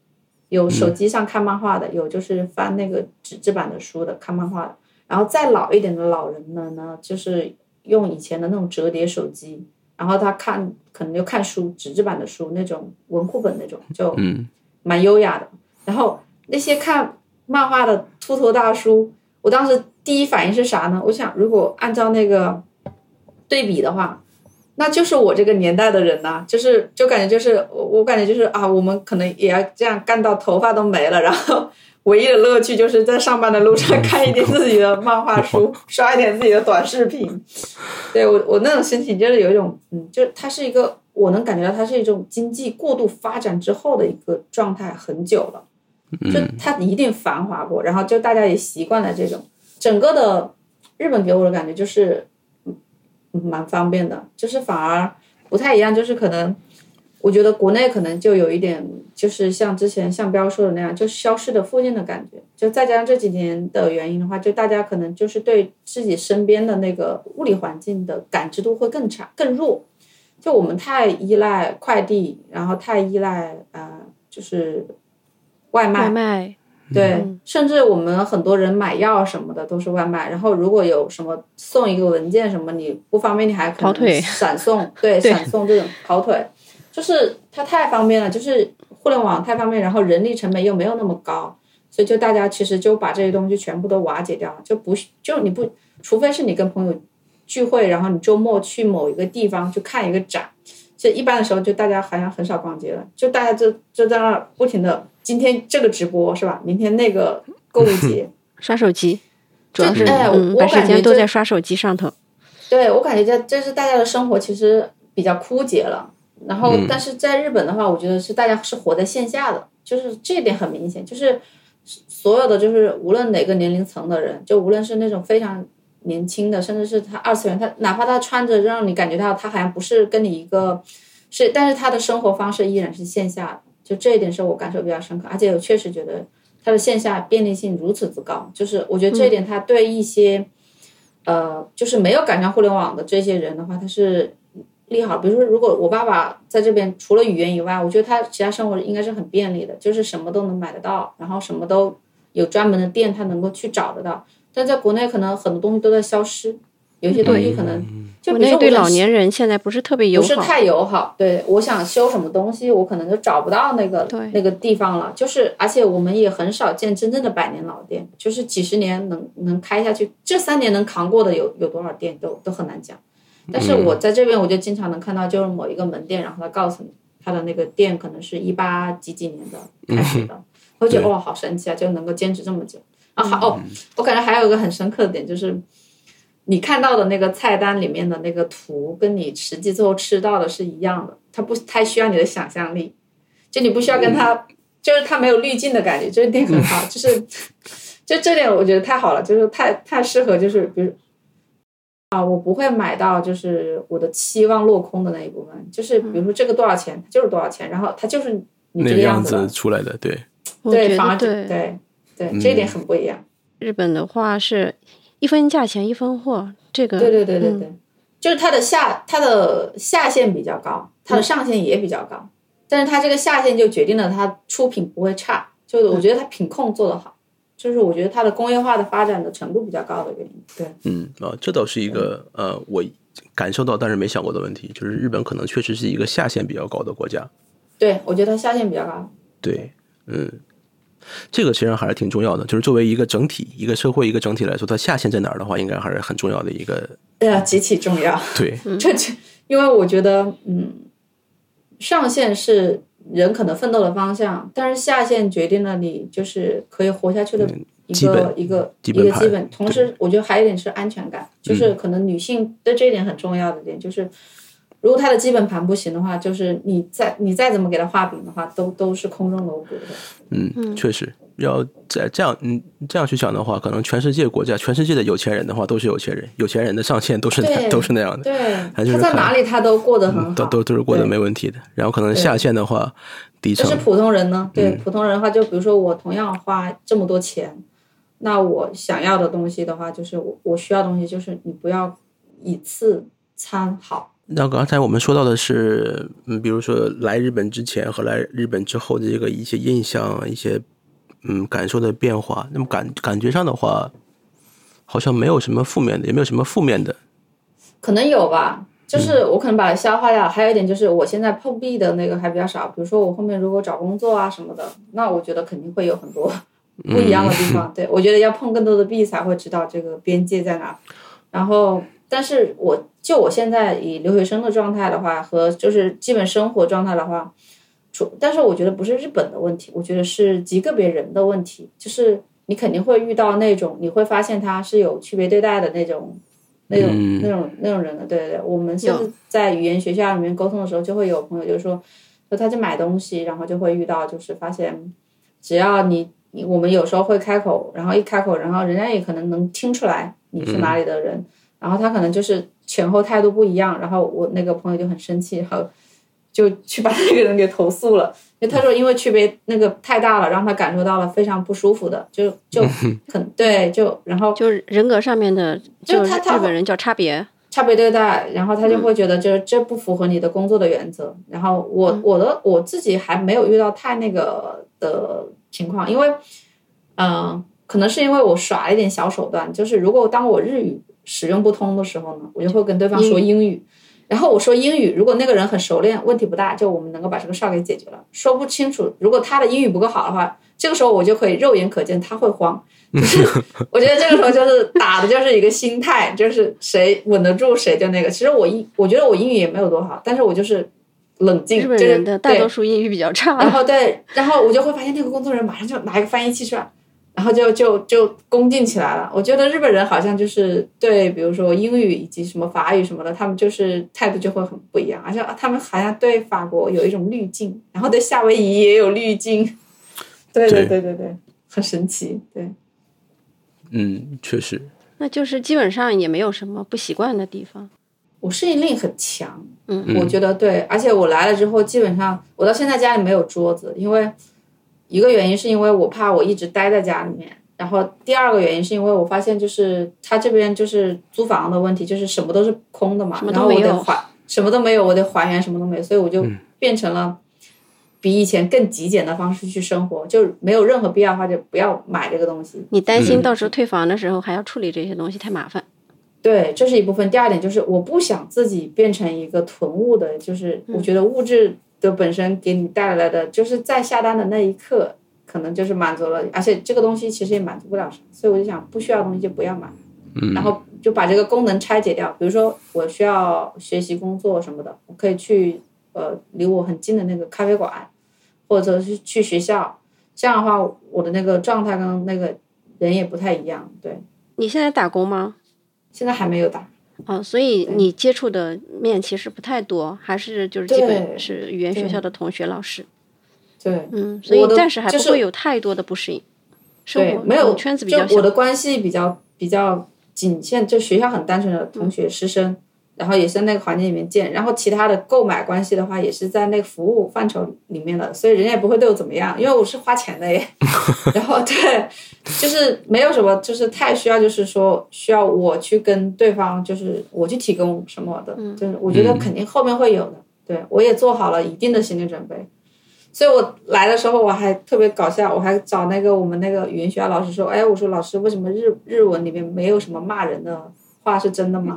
有手机上看漫画的，有就是翻那个纸质版的书的看漫画的，然后再老一点的老人们呢，就是用以前的那种折叠手机，然后他看可能就看书纸质版的书那种文库本那种，就嗯蛮优雅的。然后那些看漫画的秃头大叔，我当时第一反应是啥呢？我想，如果按照那个对比的话，那就是我这个年代的人呐、就是就感觉就是我我感觉就是啊，我们可能也要这样干到头发都没了，然后唯一的乐趣就是在上班的路上看一点自己的漫画书，刷一点自己的短视频。对我我那种心情就是有一种嗯，就是它是一个我能感觉到它是一种经济过度发展之后的一个状态很久了。就它一定繁华过，然后就大家也习惯了这种整个的日本给我的感觉就是嗯蛮方便的，就是反而不太一样，就是可能我觉得国内可能就有一点就是像之前像彪说的那样，就消失的附近的感觉，就再加上这几年的原因的话，就大家可能就是对自己身边的那个物理环境的感知度会更差、更弱。就我们太依赖快递，然后太依赖呃，就是，外卖，对，嗯。甚至我们很多人买药什么的都是外卖，然后如果有什么送一个文件什么，你不方便，你还可跑腿。能闪送，对，对。闪送这种跑腿，就是它太方便了，就是互联网太方便，然后人力成本又没有那么高，所以就大家其实就把这些东西全部都瓦解掉了，就不就你不，除非是你跟朋友聚会，然后你周末去某一个地方去看一个展，就一般的时候就大家好像很少逛街了，就大家就就在那儿不停的，今天这个直播是吧？明天那个购物节，刷手机，主要是哎嗯，我把时间都感觉都在刷手机上头。对我感觉这这是大家的生活其实比较枯竭了。然后，但是在日本的话，我觉得是大家是活在线下的，就是这一点很明显，就是所有的就是无论哪个年龄层的人，就无论是那种非常年轻的，甚至是他二次元，他哪怕他穿着让你感觉到他好像不是跟你一个是，但是他的生活方式依然是线下的，就这一点是我感受比较深刻，而且我确实觉得他的线下便利性如此之高，就是我觉得这一点他对一些、呃，就是没有赶上互联网的这些人的话，它是利好。比如说，如果我爸爸在这边除了语言以外，我觉得他其他生活应该是很便利的，就是什么都能买得到，然后什么都有专门的店，他能够去找得到。但在国内，可能很多东西都在消失，有一些东西可能就国比如说对老年人现在不是特别友好，不是太友好。对，我想修什么东西，我可能就找不到那个对那个地方了。就是，而且我们也很少见真正的百年老店，就是几十年能能开下去，这三年能扛过的有有多少店都都很难讲。但是我在这边，我就经常能看到，就是某一个门店，然后他告诉你，他的那个店可能是一八几几年的开始的，我觉得哇，好神奇啊，就能够坚持这么久。啊，好哦，我感觉还有一个很深刻的点就是。你看到的那个菜单里面的那个图，跟你实际最后吃到的是一样的，它不太需要你的想象力，就你不需要跟它，就是它没有滤镜的感觉，这一点很好，就是就这点我觉得太好了，就是太太适合，就是比如啊，我不会买到就是我的期望落空的那一部分，就是比如说这个多少钱，它就是多少钱，然后它就是你这那个样子，出来的，对，对，反而得对对对，这一点很不一样。日本的话是一分价钱一分货，这个对对对对嗯对，就是它的下它的下限比较高，它的上限也比较高，但是它这个下限就决定了它出品不会差，就是我觉得它品控做得好，就是我觉得它的工业化的发展的程度比较高的原因。对，嗯啊，这倒是一个呃，我感受到但是没想过的问题，就是日本可能确实是一个下限比较高的国家。对我觉得它下限比较高。对，嗯，这个其实还是挺重要的，就是作为一个整体、一个社会、一个整体来说，它下限在哪儿的话，应该还是很重要的一个。对啊，极其重要。对，这这，因为我觉得，嗯，上限是人可能奋斗的方向，但是下限决定了你就是可以活下去的一个基本一个基本一个基本。同时，我觉得还有一点是安全感，就是可能女性对这一点很重要的点就是。如果它的基本盘不行的话，就是你再你再怎么给它画饼的话，都都是空中楼阁的。嗯，确实要在这样嗯这样去想的话，可能全世界国家、全世界的有钱人的话都是有钱人，有钱人的上限都是都是那样的，对，还就是在哪里他都过得很好，都都都是过得没问题的。然后可能下限的话，底层但是普通人呢？对、嗯普通人的话，就比如说我同样花这么多钱，那我想要的东西的话，就是我我需要的东西，就是你不要以次参好。那刚才我们说到的是，嗯，比如说来日本之前和来日本之后的这个一些印象、一些嗯感受的变化。那么感感觉上的话，好像没有什么负面的，也没有什么负面的。可能有吧，嗯就是我可能把它消化掉。还有一点就是，我现在碰壁的那个还比较少。比如说我后面如果找工作啊什么的，那我觉得肯定会有很多不一样的地方。对我觉得要碰更多的壁才会知道这个边界在哪。然后，但是我就我现在以留学生的状态的话，和就是基本生活状态的话，除但是我觉得不是日本的问题，我觉得是极个别人的问题，就是你肯定会遇到那种你会发现他是有区别对待的那种。那种、嗯那种那种人的，对对对，我们甚至在语言学校里面沟通的时候，就会有朋友就说，说他去买东西，然后就会遇到，就是发现，只要你你我们有时候会开口，然后一开口，然后人家也可能能听出来你是哪里的人，然后他可能就是前后态度不一样，然后我那个朋友就很生气，然后就去把那个人给投诉了，因为他说因为区别那个太大了，让他感受到了非常不舒服的，就就 很对，就然后就是人格上面的，就是他他日本人叫差别。差别对待，然后他就会觉得就是这不符合你的工作的原则。然后我我的我自己还没有遇到太那个的情况，因为嗯、可能是因为我耍了一点小手段，就是如果当我日语使用不通的时候呢，我就会跟对方说英语。然后我说英语，如果那个人很熟练，问题不大，就我们能够把这个事儿给解决了。说不清楚，如果他的英语不够好的话，这个时候我就可以肉眼可见他会慌。就是我觉得这个时候就是打的就是一个心态，就是谁稳得住谁就那个。其实我英我觉得我英语也没有多好，但是我就是冷静，日本就是人的大对多数英语比较差然，后对，然后我就会发现那个工作人员马上就拿一个翻译器出来，然后就就就恭敬起来了。我觉得日本人好像就是对，比如说英语以及什么法语什么的，他们就是态度就会很不一样，而且他们好像对法国有一种滤镜，然后对夏威夷也有滤镜。对对对对对，很神奇。对，嗯，确实，那就是基本上也没有什么不习惯的地方。我适应力很强，嗯我觉得对，而且我来了之后，基本上我到现在家里没有桌子，因为一个原因是因为我怕我一直待在家里面，然后第二个原因是因为我发现就是他这边就是租房的问题，就是什么都是空的嘛，然后我得还什么都没有，我得还原什么都没有，所以我就变成了比以前更极简的方式去生活，就没有任何必要的话就不要买这个东西。你担心到时候退房的时候还要处理这些东西，太麻烦。对，这是一部分。第二点就是，我不想自己变成一个囤物的，就是嗯我觉得物质的本身给你带来的，就是在下单的那一刻，可能就是满足了，而且这个东西其实也满足不了什么，所以我就想，不需要东西就不要买，然后就把这个功能拆解掉。比如说，我需要学习、工作什么的，我可以去呃离我很近的那个咖啡馆，或者是去学校。这样的话，我的那个状态跟那个人也不太一样。对，你现在打工吗？现在还没有打。哦，所以你接触的面其实不太多，还是就是基本是语言学校的同学、老师。对，嗯，所以我暂时还不就会有太多的不适应。生对，活没有圈子比较小我。的关系比较比较仅限，就学校很单纯的同学、师生，然后也是在那个环境里面见，然后其他的购买关系的话，也是在那个服务范畴里面的，所以人家也不会对我怎么样，因为我是花钱的耶。然后对，就是没有什么，就是太需要，就是说需要我去跟对方，就是我去提供什么的，就是我觉得肯定后面会有的。对我也做好了一定的心理准备。所以我来的时候我还特别搞笑，我还找那个我们那个语言学校老师说，哎，我说老师为什么日日文里面没有什么骂人的话是真的吗？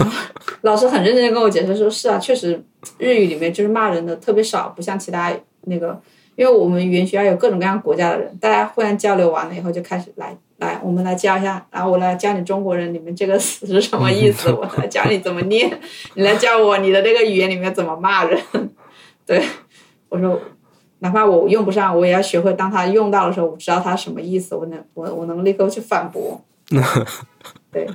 老师很认真地跟我解释说，是啊，确实日语里面就是骂人的特别少，不像其他那个，因为我们语言学校有各种各样国家的人，大家互相交流完了以后就开始来来，我们来教一下，然后我来教你中国人你们这个词是什么意思，我来教你怎么念，你来教我你的这个语言里面怎么骂人。对，我说哪怕我用不上，我也要学会当他用到的时候，我知道他什么意思，我能我我能立刻去反驳。对，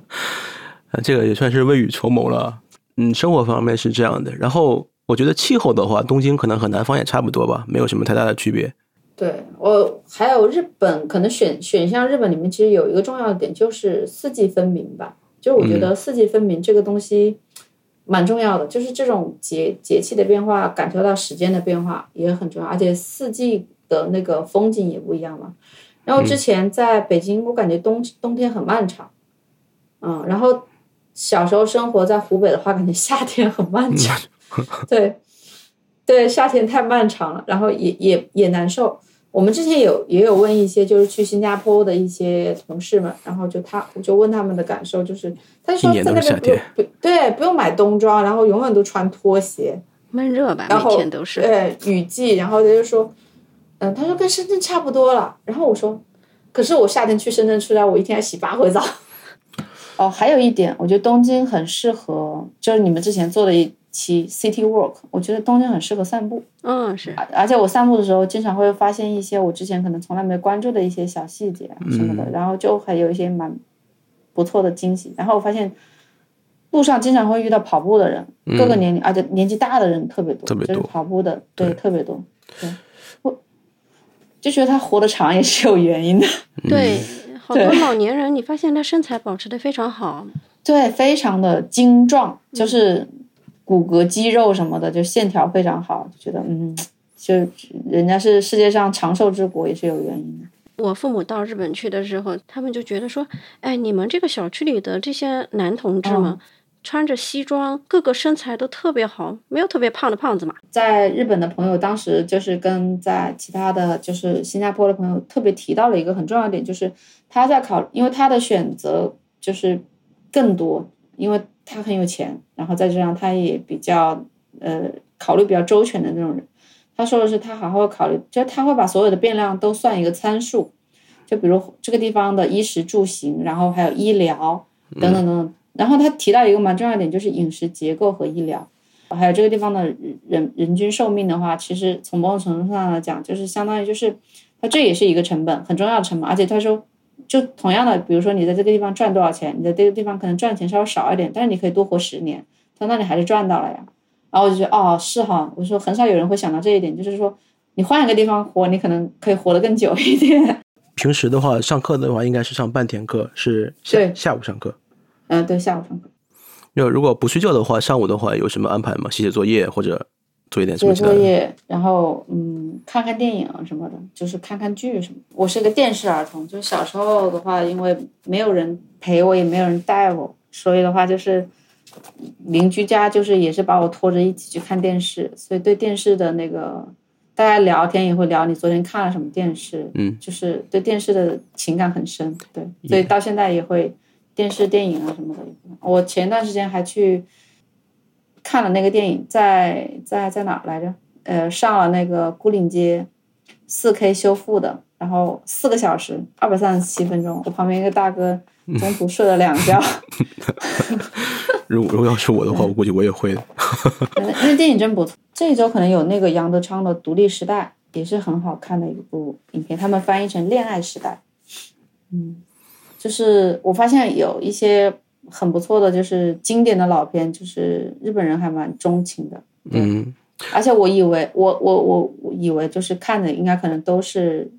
啊，这个也算是未雨绸缪了。嗯，生活方面是这样的。然后我觉得气候的话，东京可能和南方也差不多吧，没有什么太大的区别。对我还有日本，可能选选项日本里面其实有一个重要的点就是四季分明吧，就是我觉得四季分明这个东西蛮重要的，就是这种节节气的变化，感受到时间的变化也很重要，而且四季的那个风景也不一样嘛。然后之前在北京，我感觉冬冬天很漫长，嗯，然后小时候生活在湖北的话，感觉夏天很漫长，对，对，夏天太漫长了，然后也也也难受。我们之前有也有问一些就是去新加坡的一些同事们，然后就他我就问他们的感受，就是他说一年在那都是夏边不用不对不用买冬装，然后永远都穿拖鞋，闷热吧，然后天都是。对雨季，然后他就说，嗯，他说跟深圳差不多了。然后我说，可是我夏天去深圳出差，我一天要洗八回澡。哦，还有一点，我觉得东京很适合，就是你们之前做的一期 City Walk，我觉得东京很适合散步。嗯，是而而且我散步的时候，经常会发现一些我之前可能从来没关注的一些小细节啊什么的，然后就还有一些蛮不错的惊喜。然后我发现路上经常会遇到跑步的人，各个年龄，而且年纪大的人特别多，就是特别多跑步的，对，特别多。对，我就觉得他活得长也是有原因的，对，好多老年人，你发现他身材保持的非常好。对，非常的精壮，就是骨骼肌肉什么的，就线条非常好，就觉得嗯，就人家是世界上长寿之国也是有原因的。我父母到日本去的时候，他们就觉得说，哎，你们这个小区里的这些男同志们，穿着西装，个个身材都特别好，没有特别胖的胖子嘛。在日本的朋友当时就是跟在其他的就是新加坡的朋友特别提到了一个很重要的点，就是他在考，因为他的选择就是更多，因为他很有钱，然后再加上他也比较呃考虑比较周全的那种人。他说的是他好好考虑，就是他会把所有的变量都算一个参数，就比如这个地方的衣食住行，然后还有医疗等等等等。然后他提到一个蛮重要的点，就是饮食结构和医疗，还有这个地方的人人均寿命的话，其实从某种程度上来讲，就是相当于就是它这也是一个成本，很重要的成本。而且他说，就同样的，比如说你在这个地方赚多少钱，你在这个地方可能赚钱稍微少一点，但是你可以多活十年，他说那你还是赚到了呀。然后我就觉得哦是哈，我说很少有人会想到这一点，就是说你换一个地方活，你可能可以活得更久一点。平时的话，上课的话应该是上半天课，是下对下午上课。嗯，对，下午上课。那如果不睡觉的话，上午的话有什么安排吗？写写作业或者做？作业，然后嗯，看看电影啊什么的，就是看看剧什么。我是个电视儿童，就是小时候的话，因为没有人陪我，也没有人带我，所以的话就是邻居家就是也是把我拖着一起去看电视，所以对电视的那个大家聊天也会聊你昨天看了什么电视，嗯，就是对电视的情感很深，对，所以到现在也会电视、电影啊什么的。我前段时间还去看了那个电影，在在在哪儿来着？呃，上了那个牯岭街，四 K 修复的，然后四个小时，二百三十七分钟。我旁边一个大哥中途睡了两觉，如果如果要是我的话，我估计我也会的。那那电影真不错。这一周可能有那个杨德昌的《独立时代》，也是很好看的一部影片，他们翻译成《恋爱时代》。嗯，就是我发现有一些很不错的，就是经典的老片，就是日本人还蛮钟情的。嗯，而且我以为我我我我以为就是看的应该可能都是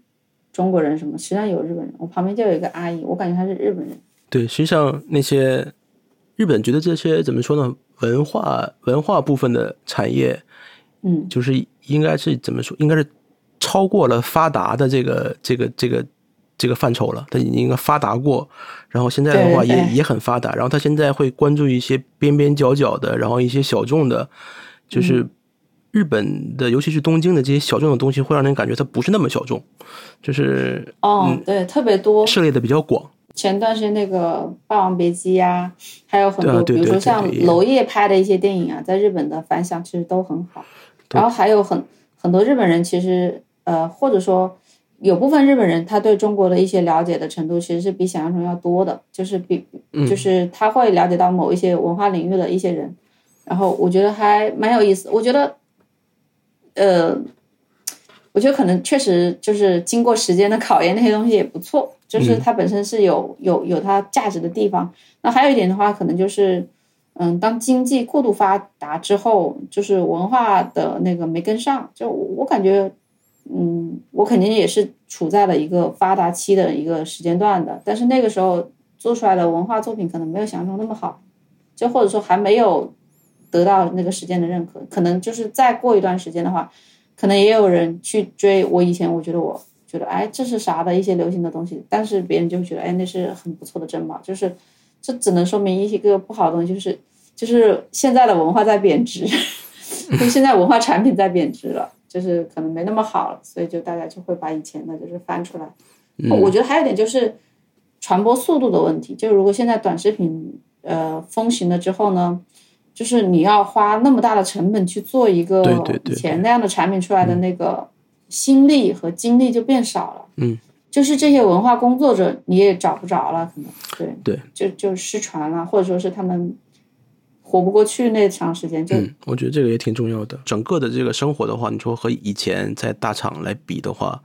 中国人什么，实际上有日本人。我旁边就有一个阿姨，我感觉她是日本人。对，实际上那些日本觉得这些怎么说呢？文化文化部分的产业，嗯，就是应该是怎么说？应该是超过了发达的这个这个这个这个范畴了。它已经发达过，然后现在的话也也很发达。然后他现在会关注一些边边角角的，然后一些小众的，嗯就是日本的，尤其是东京的这些小众的东西，会让人感觉它不是那么小众，就是哦，对，特别多。涉猎的比较广。前段时间那个《霸王别姬》呀，还有很多，比如说像娄烨拍的一些电影啊，在日本的反响其实都很好。然后还有很很多日本人，其实呃，或者说有部分日本人，他对中国的一些了解的程度，其实是比想象中要多的，就是比嗯就是他会了解到某一些文化领域的一些人，然后我觉得还蛮有意思。我觉得，呃，我觉得可能确实就是经过时间的考验，那些东西也不错，就是它本身是有有有它价值的地方。那还有一点的话，可能就是，嗯，当经济过度发达之后，就是文化的那个没跟上。就我我感觉，嗯，我肯定也是处在了一个发达期的一个时间段的，但是那个时候做出来的文化作品可能没有想象中那么好，就或者说还没有得到那个时间的认可。可能就是再过一段时间的话，可能也有人去追我以前我觉得我觉得哎这是啥的一些流行的东西，但是别人就觉得哎那是很不错的珍宝，就是这只能说明一些个不好的东西，就是就是现在的文化在贬值，就 现在文化产品在贬值了，就是可能没那么好了，所以就大家就会把以前的就是翻出来。我觉得还有一点就是传播速度的问题，就如果现在短视频呃风行了之后呢，就是你要花那么大的成本去做一个以前那样的产品出来的那个心力和精力就变少了。嗯，就是这些文化工作者你也找不着了，可能。对对，就就失传了，或者说是他们活不过去那长时间，就、嗯，我觉得这个也挺重要的。整个的这个生活的话，你说和以前在大厂来比的话，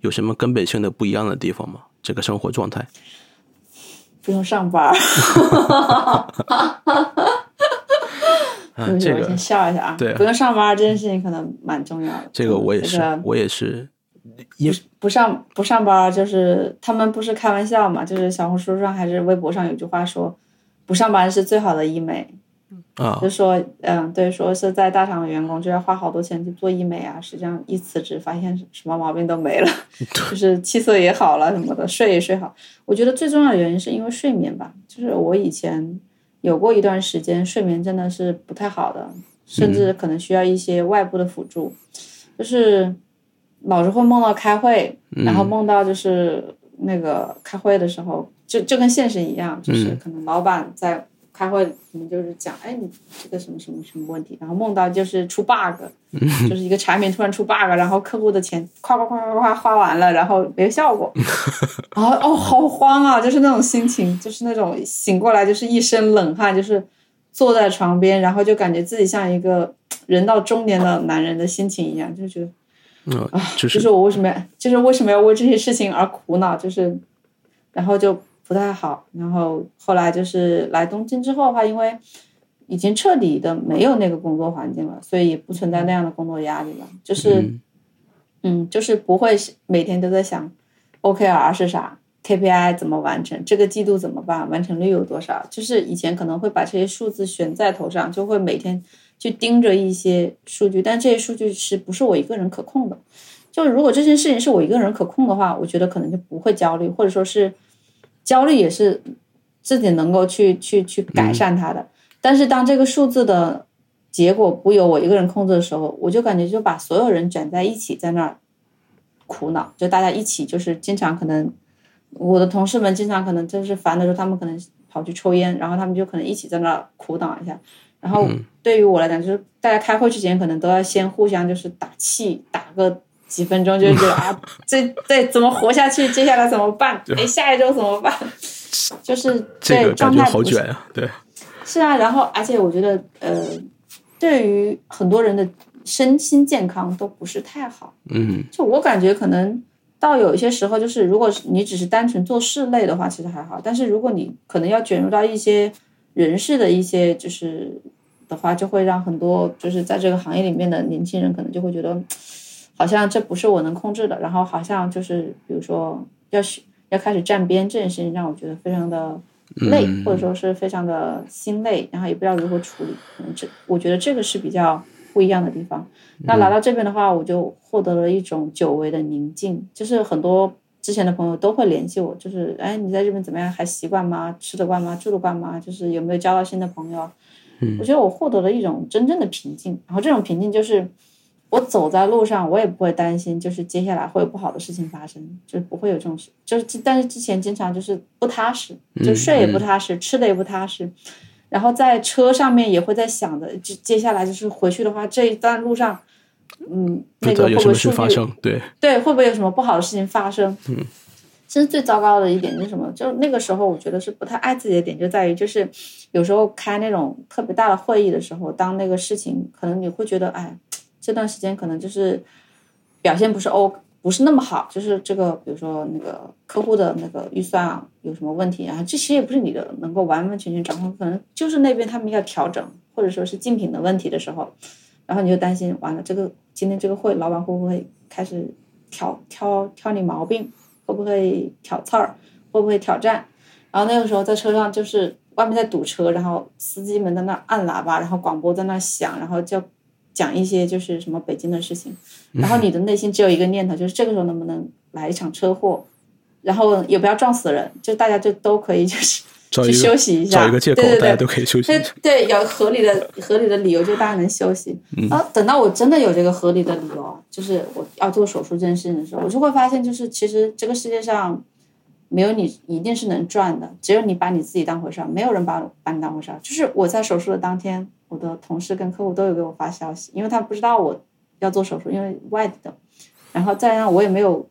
有什么根本性的不一样的地方吗？这个生活状态？不用上班儿。啊，这个我先笑一下啊。对不用上班这件事情可能蛮重要的。这个我也是，这个我也是，也不上不上班就是他们不是开玩笑嘛，就是小红书上还是微博上有句话说，不上班是最好的医美，啊。就，说嗯对，说是在大厂的员工就要花好多钱去做医美啊，实际上一辞职发现什么毛病都没了，就是气色也好了什么的，睡也睡好。我觉得最重要的原因是因为睡眠吧，就是我以前有过一段时间睡眠真的是不太好的，甚至可能需要一些外部的辅助，就是老是会梦到开会，然后梦到就是那个开会的时候，就就跟现实一样，就是可能老板在开会，可能就是讲，哎，你这个什么什么什么问题，然后梦到就是出 bug，就是一个产品突然出 bug，然后客户的钱夸夸夸夸夸花完了，然后没有效果，然 后哦，好慌啊，就是那种心情，就是那种醒过来就是一身冷汗，就是坐在床边，然后就感觉自己像一个人到中年的男人的心情一样，就觉得。嗯，就就是是我为什么要，就是为什么要为这些事情而苦恼，就是，然后就不太好。然后后来就是来东京之后的话，因为已经彻底的没有那个工作环境了，所以也不存在那样的工作压力了。就是，嗯嗯，就是不会每天都在想 OKR 是啥，KPI 怎么完成，这个季度怎么办，完成率有多少。就是以前可能会把这些数字悬在头上，就会每天去盯着一些数据，但这些数据是不是我一个人可控的？就如果这件事情是我一个人可控的话，我觉得可能就不会焦虑，或者说是焦虑也是自己能够去去去改善它的。但是当这个数字的结果不由我一个人控制的时候，我就感觉就把所有人卷在一起，在那儿苦恼，就大家一起就是经常可能我的同事们经常可能就是烦的时候，他们可能跑去抽烟，然后他们就可能一起在那儿苦恼一下。然后对于我来讲，就是大家开会之前可能都要先互相就是打气，打个几分钟，就是觉得 啊，这这怎么活下去？接下来怎么办？哎，下一周怎么办？就是这个感觉好状态好卷啊，对，是啊，然后而且我觉得，呃，对于很多人的身心健康都不是太好。嗯就我感觉，可能到有一些时候，就是如果是你只是单纯做事类的话，其实还好。但是如果你可能要卷入到一些人事的一些就是的话，就会让很多就是在这个行业里面的年轻人可能就会觉得，好像这不是我能控制的，然后好像就是比如说要是要开始站边这件事情，让我觉得非常的累，嗯或者说是非常的心累，然后也不知道如何处理。可能这我觉得这个是比较不一样的地方。那来到这边的话，我就获得了一种久违的宁静，就是很多之前的朋友都会联系我，就是哎，你在这边怎么样？还习惯吗？吃得惯吗？住得惯吗？就是有没有交到新的朋友？嗯我觉得我获得了一种真正的平静，然后这种平静就是我走在路上，我也不会担心，就是接下来会有不好的事情发生，就是不会有这种事，就是但是之前经常就是不踏实，就睡也不踏实，吃的也不踏实，然后在车上面也会在想着，接接下来就是回去的话，这一段路上，嗯，那个会不会数据发生，对，对，会不会有什么不好的事情发生？嗯，其实最糟糕的一点是什么？就是那个时候，我觉得是不太爱自己的点，就在于就是有时候开那种特别大的会议的时候，当那个事情可能你会觉得，哎，这段时间可能就是表现不是 O，不是那么好，就是这个比如说那个客户的那个预算啊有什么问题啊，这其实也不是你的能够完完全全掌控，可能就是那边他们要调整，或者说是竞品的问题的时候，然后你就担心，完了这个今天这个会，老板会不会开始挑挑挑你毛病，会不会挑刺儿，会不会挑战？然后那个时候在车上就是外面在堵车，然后司机们在那按喇叭，然后广播在那响，然后就讲一些就是什么北京的事情，然后你的内心只有一个念头，就是这个时候能不能来一场车祸，然后也不要撞死人，就大家就都可以就是去休息一下，找一个借口对对，对。大家都可以休息对有合理的合理的理由，就大家能休息。然后等到我真的有这个合理的理由，就是我要做手术这件事情的时候，我就会发现，就是其实这个世界上没有你一定是能赚的，只有你把你自己当回事儿，没有人把把你当回事儿。就是我在手术的当天，我的同事跟客户都有给我发消息，因为他不知道我要做手术，因为外地的，然后再让我也没有。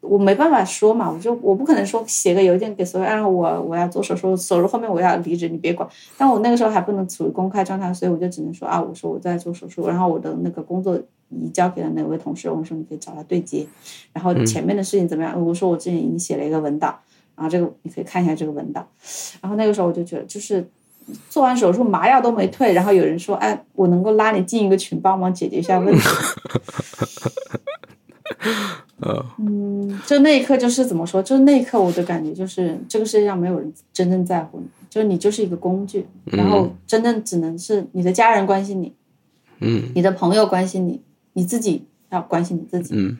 我没办法说嘛，我就我不可能说写个邮件给所有，然后我我要做手术，手术后面我要离职，你别管。但我那个时候还不能处于公开状态，所以我就只能说啊，我说我在做手术，然后我的那个工作移交给了哪位同事，我说你可以找他对接，然后前面的事情怎么样？我说我之前已经写了一个文档，然后这个你可以看一下这个文档。然后那个时候我就觉得，就是做完手术麻药都没退，然后有人说，哎，我能够拉你进一个群帮忙解决一下问题。呃，嗯，就那一刻就是怎么说？就那一刻我的感觉就是这个世界上没有人真正在乎你，就是你就是一个工具，然后真正只能是你的家人关心你，嗯你的朋友关心你，你自己要关心你自己。嗯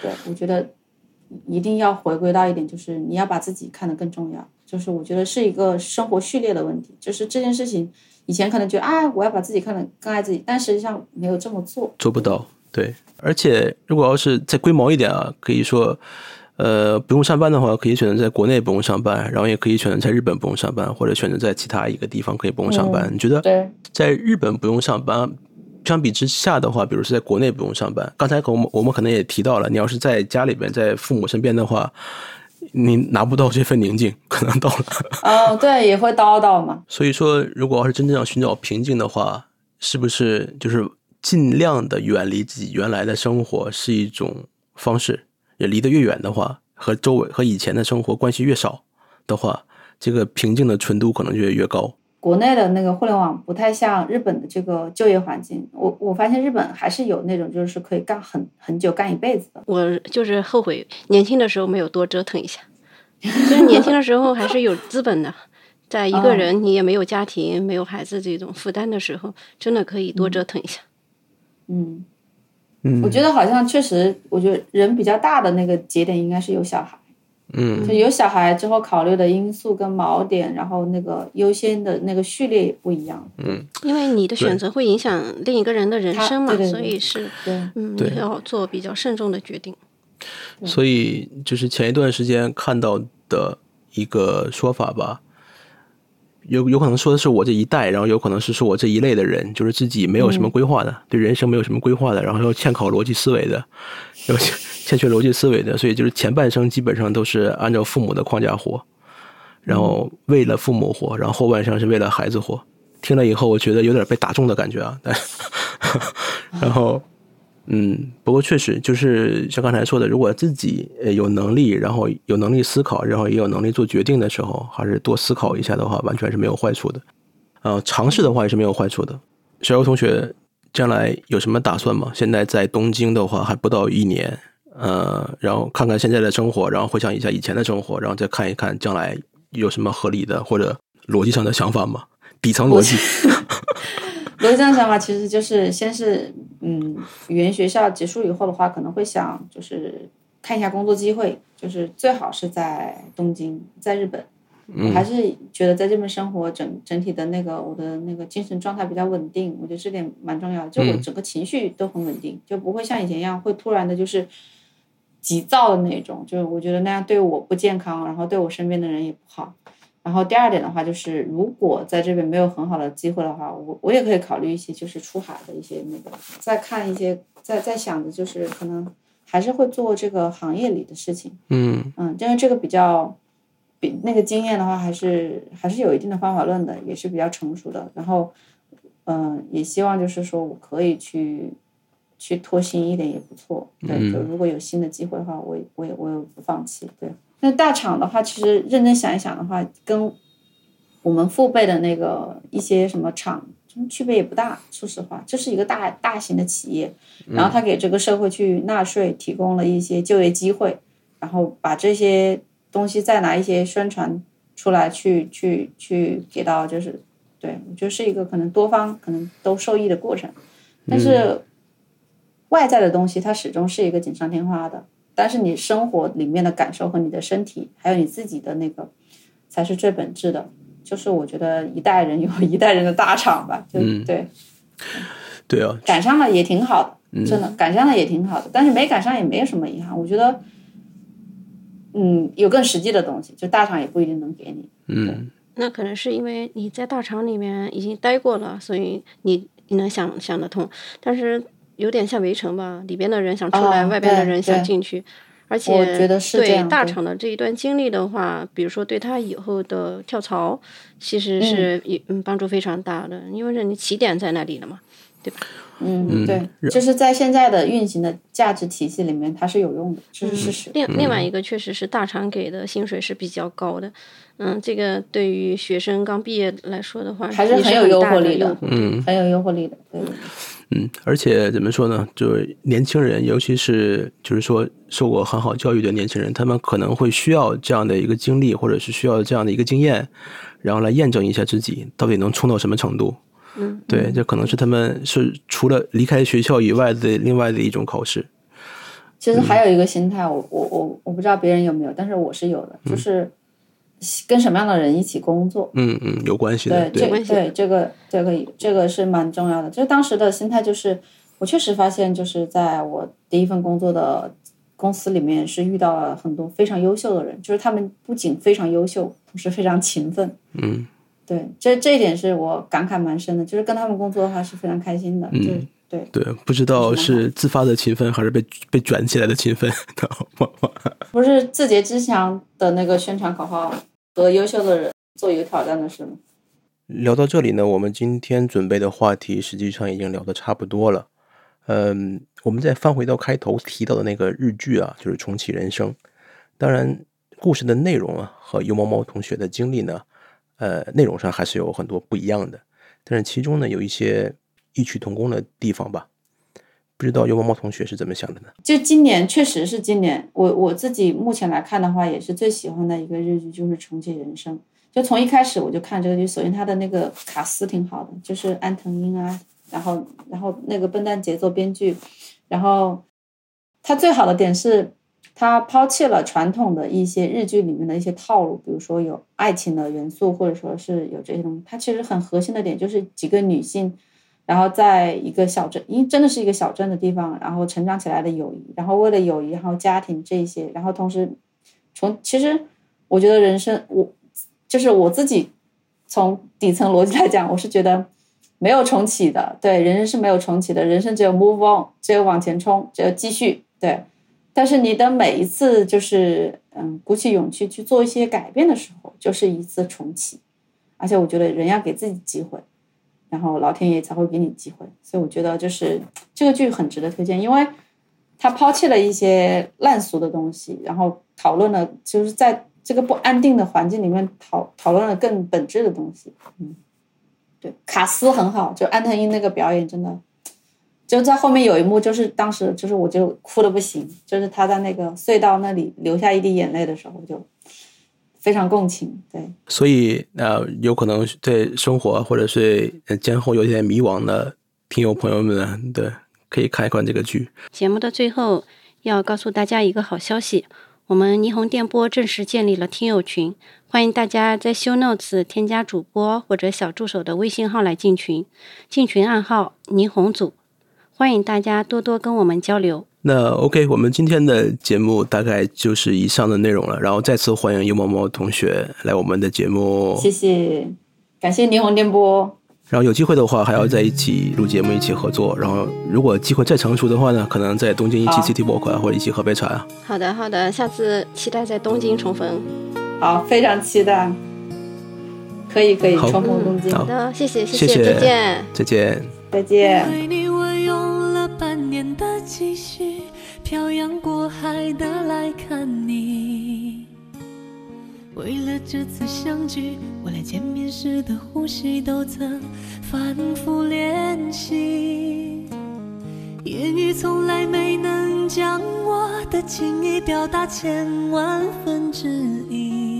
对，我觉得一定要回归到一点，就是你要把自己看得更重要。就是我觉得是一个生活序列的问题。就是这件事情，以前可能觉得啊，我要把自己看得更爱自己，但实际上没有这么做。做不到。对，而且如果要是再规模一点啊，可以说，呃，不用上班的话，可以选择在国内不用上班，然后也可以选择在日本不用上班，或者选择在其他一个地方可以不用上班。你觉得，在日本不用上班，相比之下的话，比如是在国内不用上班，刚才我们我们可能也提到了，你要是在家里边，在父母身边的话，你拿不到这份宁静，可能到了。哦，对，也会叨叨嘛。所以说，如果要是真正要寻找平静的话，是不是就是尽量的远离自己原来的生活是一种方式？也离得越远的话，和周围和以前的生活关系越少的话，这个平静的纯度可能就越高。国内的那个互联网不太像日本的这个就业环境，我我发现日本还是有那种就是可以干很很久干一辈子的。我就是后悔年轻的时候没有多折腾一下，就是年轻的时候还是有资本的，在一个人你也没有家庭、没有孩子这种负担的时候，真的可以多折腾一下。嗯，嗯，我觉得好像确实，我觉得人比较大的那个节点应该是有小孩，嗯。就有小孩之后考虑的因素跟锚点，然后那个优先的那个序列也不一样。嗯，因为你的选择会影响另一个人的人生嘛，对对对。所以是对，嗯，要做比较慎重的决定。所以就是前一段时间看到的一个说法吧，有有可能说的是我这一代，然后有可能是说我这一类的人，就是自己没有什么规划的，对人生没有什么规划的，然后又欠考逻辑思维的，又欠缺逻辑思维的，所以就是前半生基本上都是按照父母的框架活，然后为了父母活，然后后半生是为了孩子活。听了以后，我觉得有点被打中的感觉啊，但 然后。嗯，不过确实就是像刚才说的，如果自己有能力，然后有能力思考，然后也有能力做决定的时候，还是多思考一下的话，完全是没有坏处的。呃，尝试的话也是没有坏处的。小优同学将来有什么打算吗？现在在东京的话还不到一年，呃，然后看看现在的生活，然后回想一下以前的生活，然后再看一看将来有什么合理的或者逻辑上的想法吗？底层逻辑。逻辑上的想法其实就是先是嗯，语言学校结束以后的话，可能会想就是看一下工作机会，就是最好是在东京，在日本。我还是觉得在这边生活整整体的那个我的那个精神状态比较稳定，我觉得这点蛮重要的。就我整个情绪都很稳定，就不会像以前一样会突然的就是急躁的那种。就是我觉得那样对我不健康，然后对我身边的人也不好。然后第二点的话，就是如果在这边没有很好的机会的话，我我也可以考虑一些就是出海的一些那个，再看一些，再再想着就是可能还是会做这个行业里的事情。嗯嗯，因为这个比较比那个经验的话，还是还是有一定的方法论的，也是比较成熟的。然后，嗯、也希望就是说我可以去去脱新一点也不错。对，就如果有新的机会的话，我也我也我也不放弃。对，那大厂的话，其实认真想一想的话，跟我们父辈的那个一些什么厂。区别也不大，说实话，这是一个大大型的企业，然后他给这个社会去纳税，提供了一些就业机会，然后把这些东西再拿一些宣传出来，去去去给到，就是对我觉得是一个可能多方可能都受益的过程。但是外在的东西它始终是一个锦上添花的，但是你生活里面的感受和你的身体，还有你自己的那个，才是最本质的。就是我觉得一代人有一代人的大厂吧，就、对对啊，赶上了也挺好的，真的赶上了也挺好的，但是没赶上也没有什么遗憾。我觉得，嗯，有更实际的东西，就大厂也不一定能给你。嗯那可能是因为你在大厂里面已经待过了，所以你你能想想得通。但是有点像围城吧，里边的人想出来，哦外边的人想进去。而且对大厂的这一段经历的话，比如说对他以后的跳槽，其实是也嗯帮助非常大的，因为你起点在那里了嘛，对吧？嗯，对，就是在现在的运行的价值体系里面，它是有用的，这是事实。另另外一个确实是大厂给的薪水是比较高的，嗯，这个对于学生刚毕业来说的话，还是很有诱惑力的。嗯很有诱惑力的，对。嗯，而且怎么说呢？就是年轻人，尤其是就是说受过很好教育的年轻人，他们可能会需要这样的一个经历，或者是需要这样的一个经验，然后来验证一下自己到底能冲到什么程度。嗯，对，这可能是他们是除了离开学校以外的另外的一种考试。其实还有一个心态，我我我我不知道别人有没有，但是我是有的，就是跟什么样的人一起工作。嗯嗯，有关系的，对，这对这个这个这个是蛮重要的。就当时的心态就是，我确实发现，就是在我第一份工作的公司里面，是遇到了很多非常优秀的人，就是他们不仅非常优秀，同时非常勤奋。嗯对，这这一点是我感慨蛮深的，就是跟他们工作的话是非常开心的。嗯对对，不知道是自发的勤奋还是被被卷起来的勤奋，不是字节之强的那个宣传口号和优秀的人做一个挑战的事吗？聊到这里呢，我们今天准备的话题实际上已经聊得差不多了。嗯，我们再翻回到开头提到的那个日剧啊，就是《重启人生》。当然，故事的内容啊和尤猫猫同学的经历呢，呃，内容上还是有很多不一样的，但是其中呢有一些异曲同工的地方吧。不知道尤猫猫同学是怎么想的呢？就今年确实是今年，我我自己目前来看的话，也是最喜欢的一个日剧就是《重启人生》。就从一开始我就看这个剧，首先它的那个卡斯挺好的，就是安藤樱啊，然后然后那个笨蛋节奏编剧，然后它最好的点是，它抛弃了传统的一些日剧里面的一些套路，比如说有爱情的元素，或者说是有这些东西。它其实很核心的点就是几个女性。然后在一个小镇，因为真的是一个小镇的地方，然后成长起来的友谊，然后为了友谊，然后家庭这些，然后同时从其实我觉得人生，我就是我自己从底层逻辑来讲，我是觉得没有重启的，对，人生是没有重启的，人生只有 move on，只有往前冲，只有继续，对。但是你的每一次就是嗯，鼓起勇气去做一些改变的时候，就是一次重启，而且我觉得人要给自己机会。然后老天爷才会给你机会，所以我觉得就是这个剧很值得推荐，因为他抛弃了一些烂俗的东西，然后讨论了就是在这个不安定的环境里面讨讨论了更本质的东西。嗯，对，卡斯很好，就安藤樱那个表演真的，就在后面有一幕，就是当时就是我就哭的不行，就是他在那个隧道那里流下一滴眼泪的时候就。非常共情，对，所以呃，有可能对生活或者是今后有点迷惘的听友朋友们，对，可以看一看这个剧。节目的最后要告诉大家一个好消息，我们霓虹电波正式建立了听友群，欢迎大家在 Show Notes 添加主播或者小助手的微信号来进群，进群暗号霓虹组，欢迎大家多多跟我们交流。那 OK，我们今天的节目大概就是以上的内容了。然后再次欢迎尤某某同学来我们的节目，谢谢，感谢霓虹电波。然后有机会的话，还要在一起录节目，一起合作。然后如果机会再成熟的话呢，可能在东京一起 City Walk 啊，或者一起喝杯茶啊。好的，好的，下次期待在东京重逢。好，非常期待。可以，可以重逢东京。好好的，谢谢，谢谢，再见。再见。再见。年的积蓄，漂洋过海的来看你。为了这次相聚，我连见面时的呼吸都曾反复练习。言语从来没能将我的情意表达千万分之一。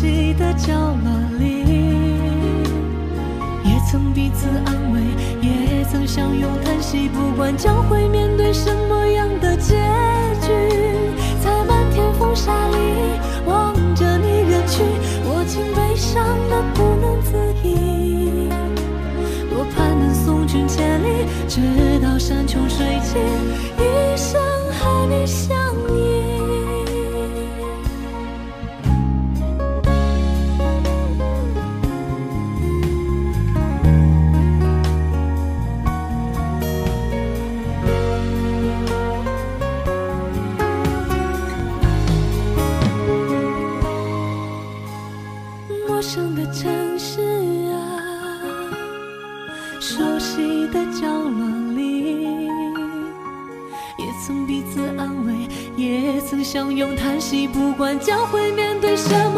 悉的角落里，也曾彼此安慰，也曾相拥叹息。不管将会面对什么样的结局，在漫天风沙里望着你远去，我竟悲伤的不能自已。多盼能送君千里，直到山穷水尽，一生和你相依。相拥叹息不管将会面对什么。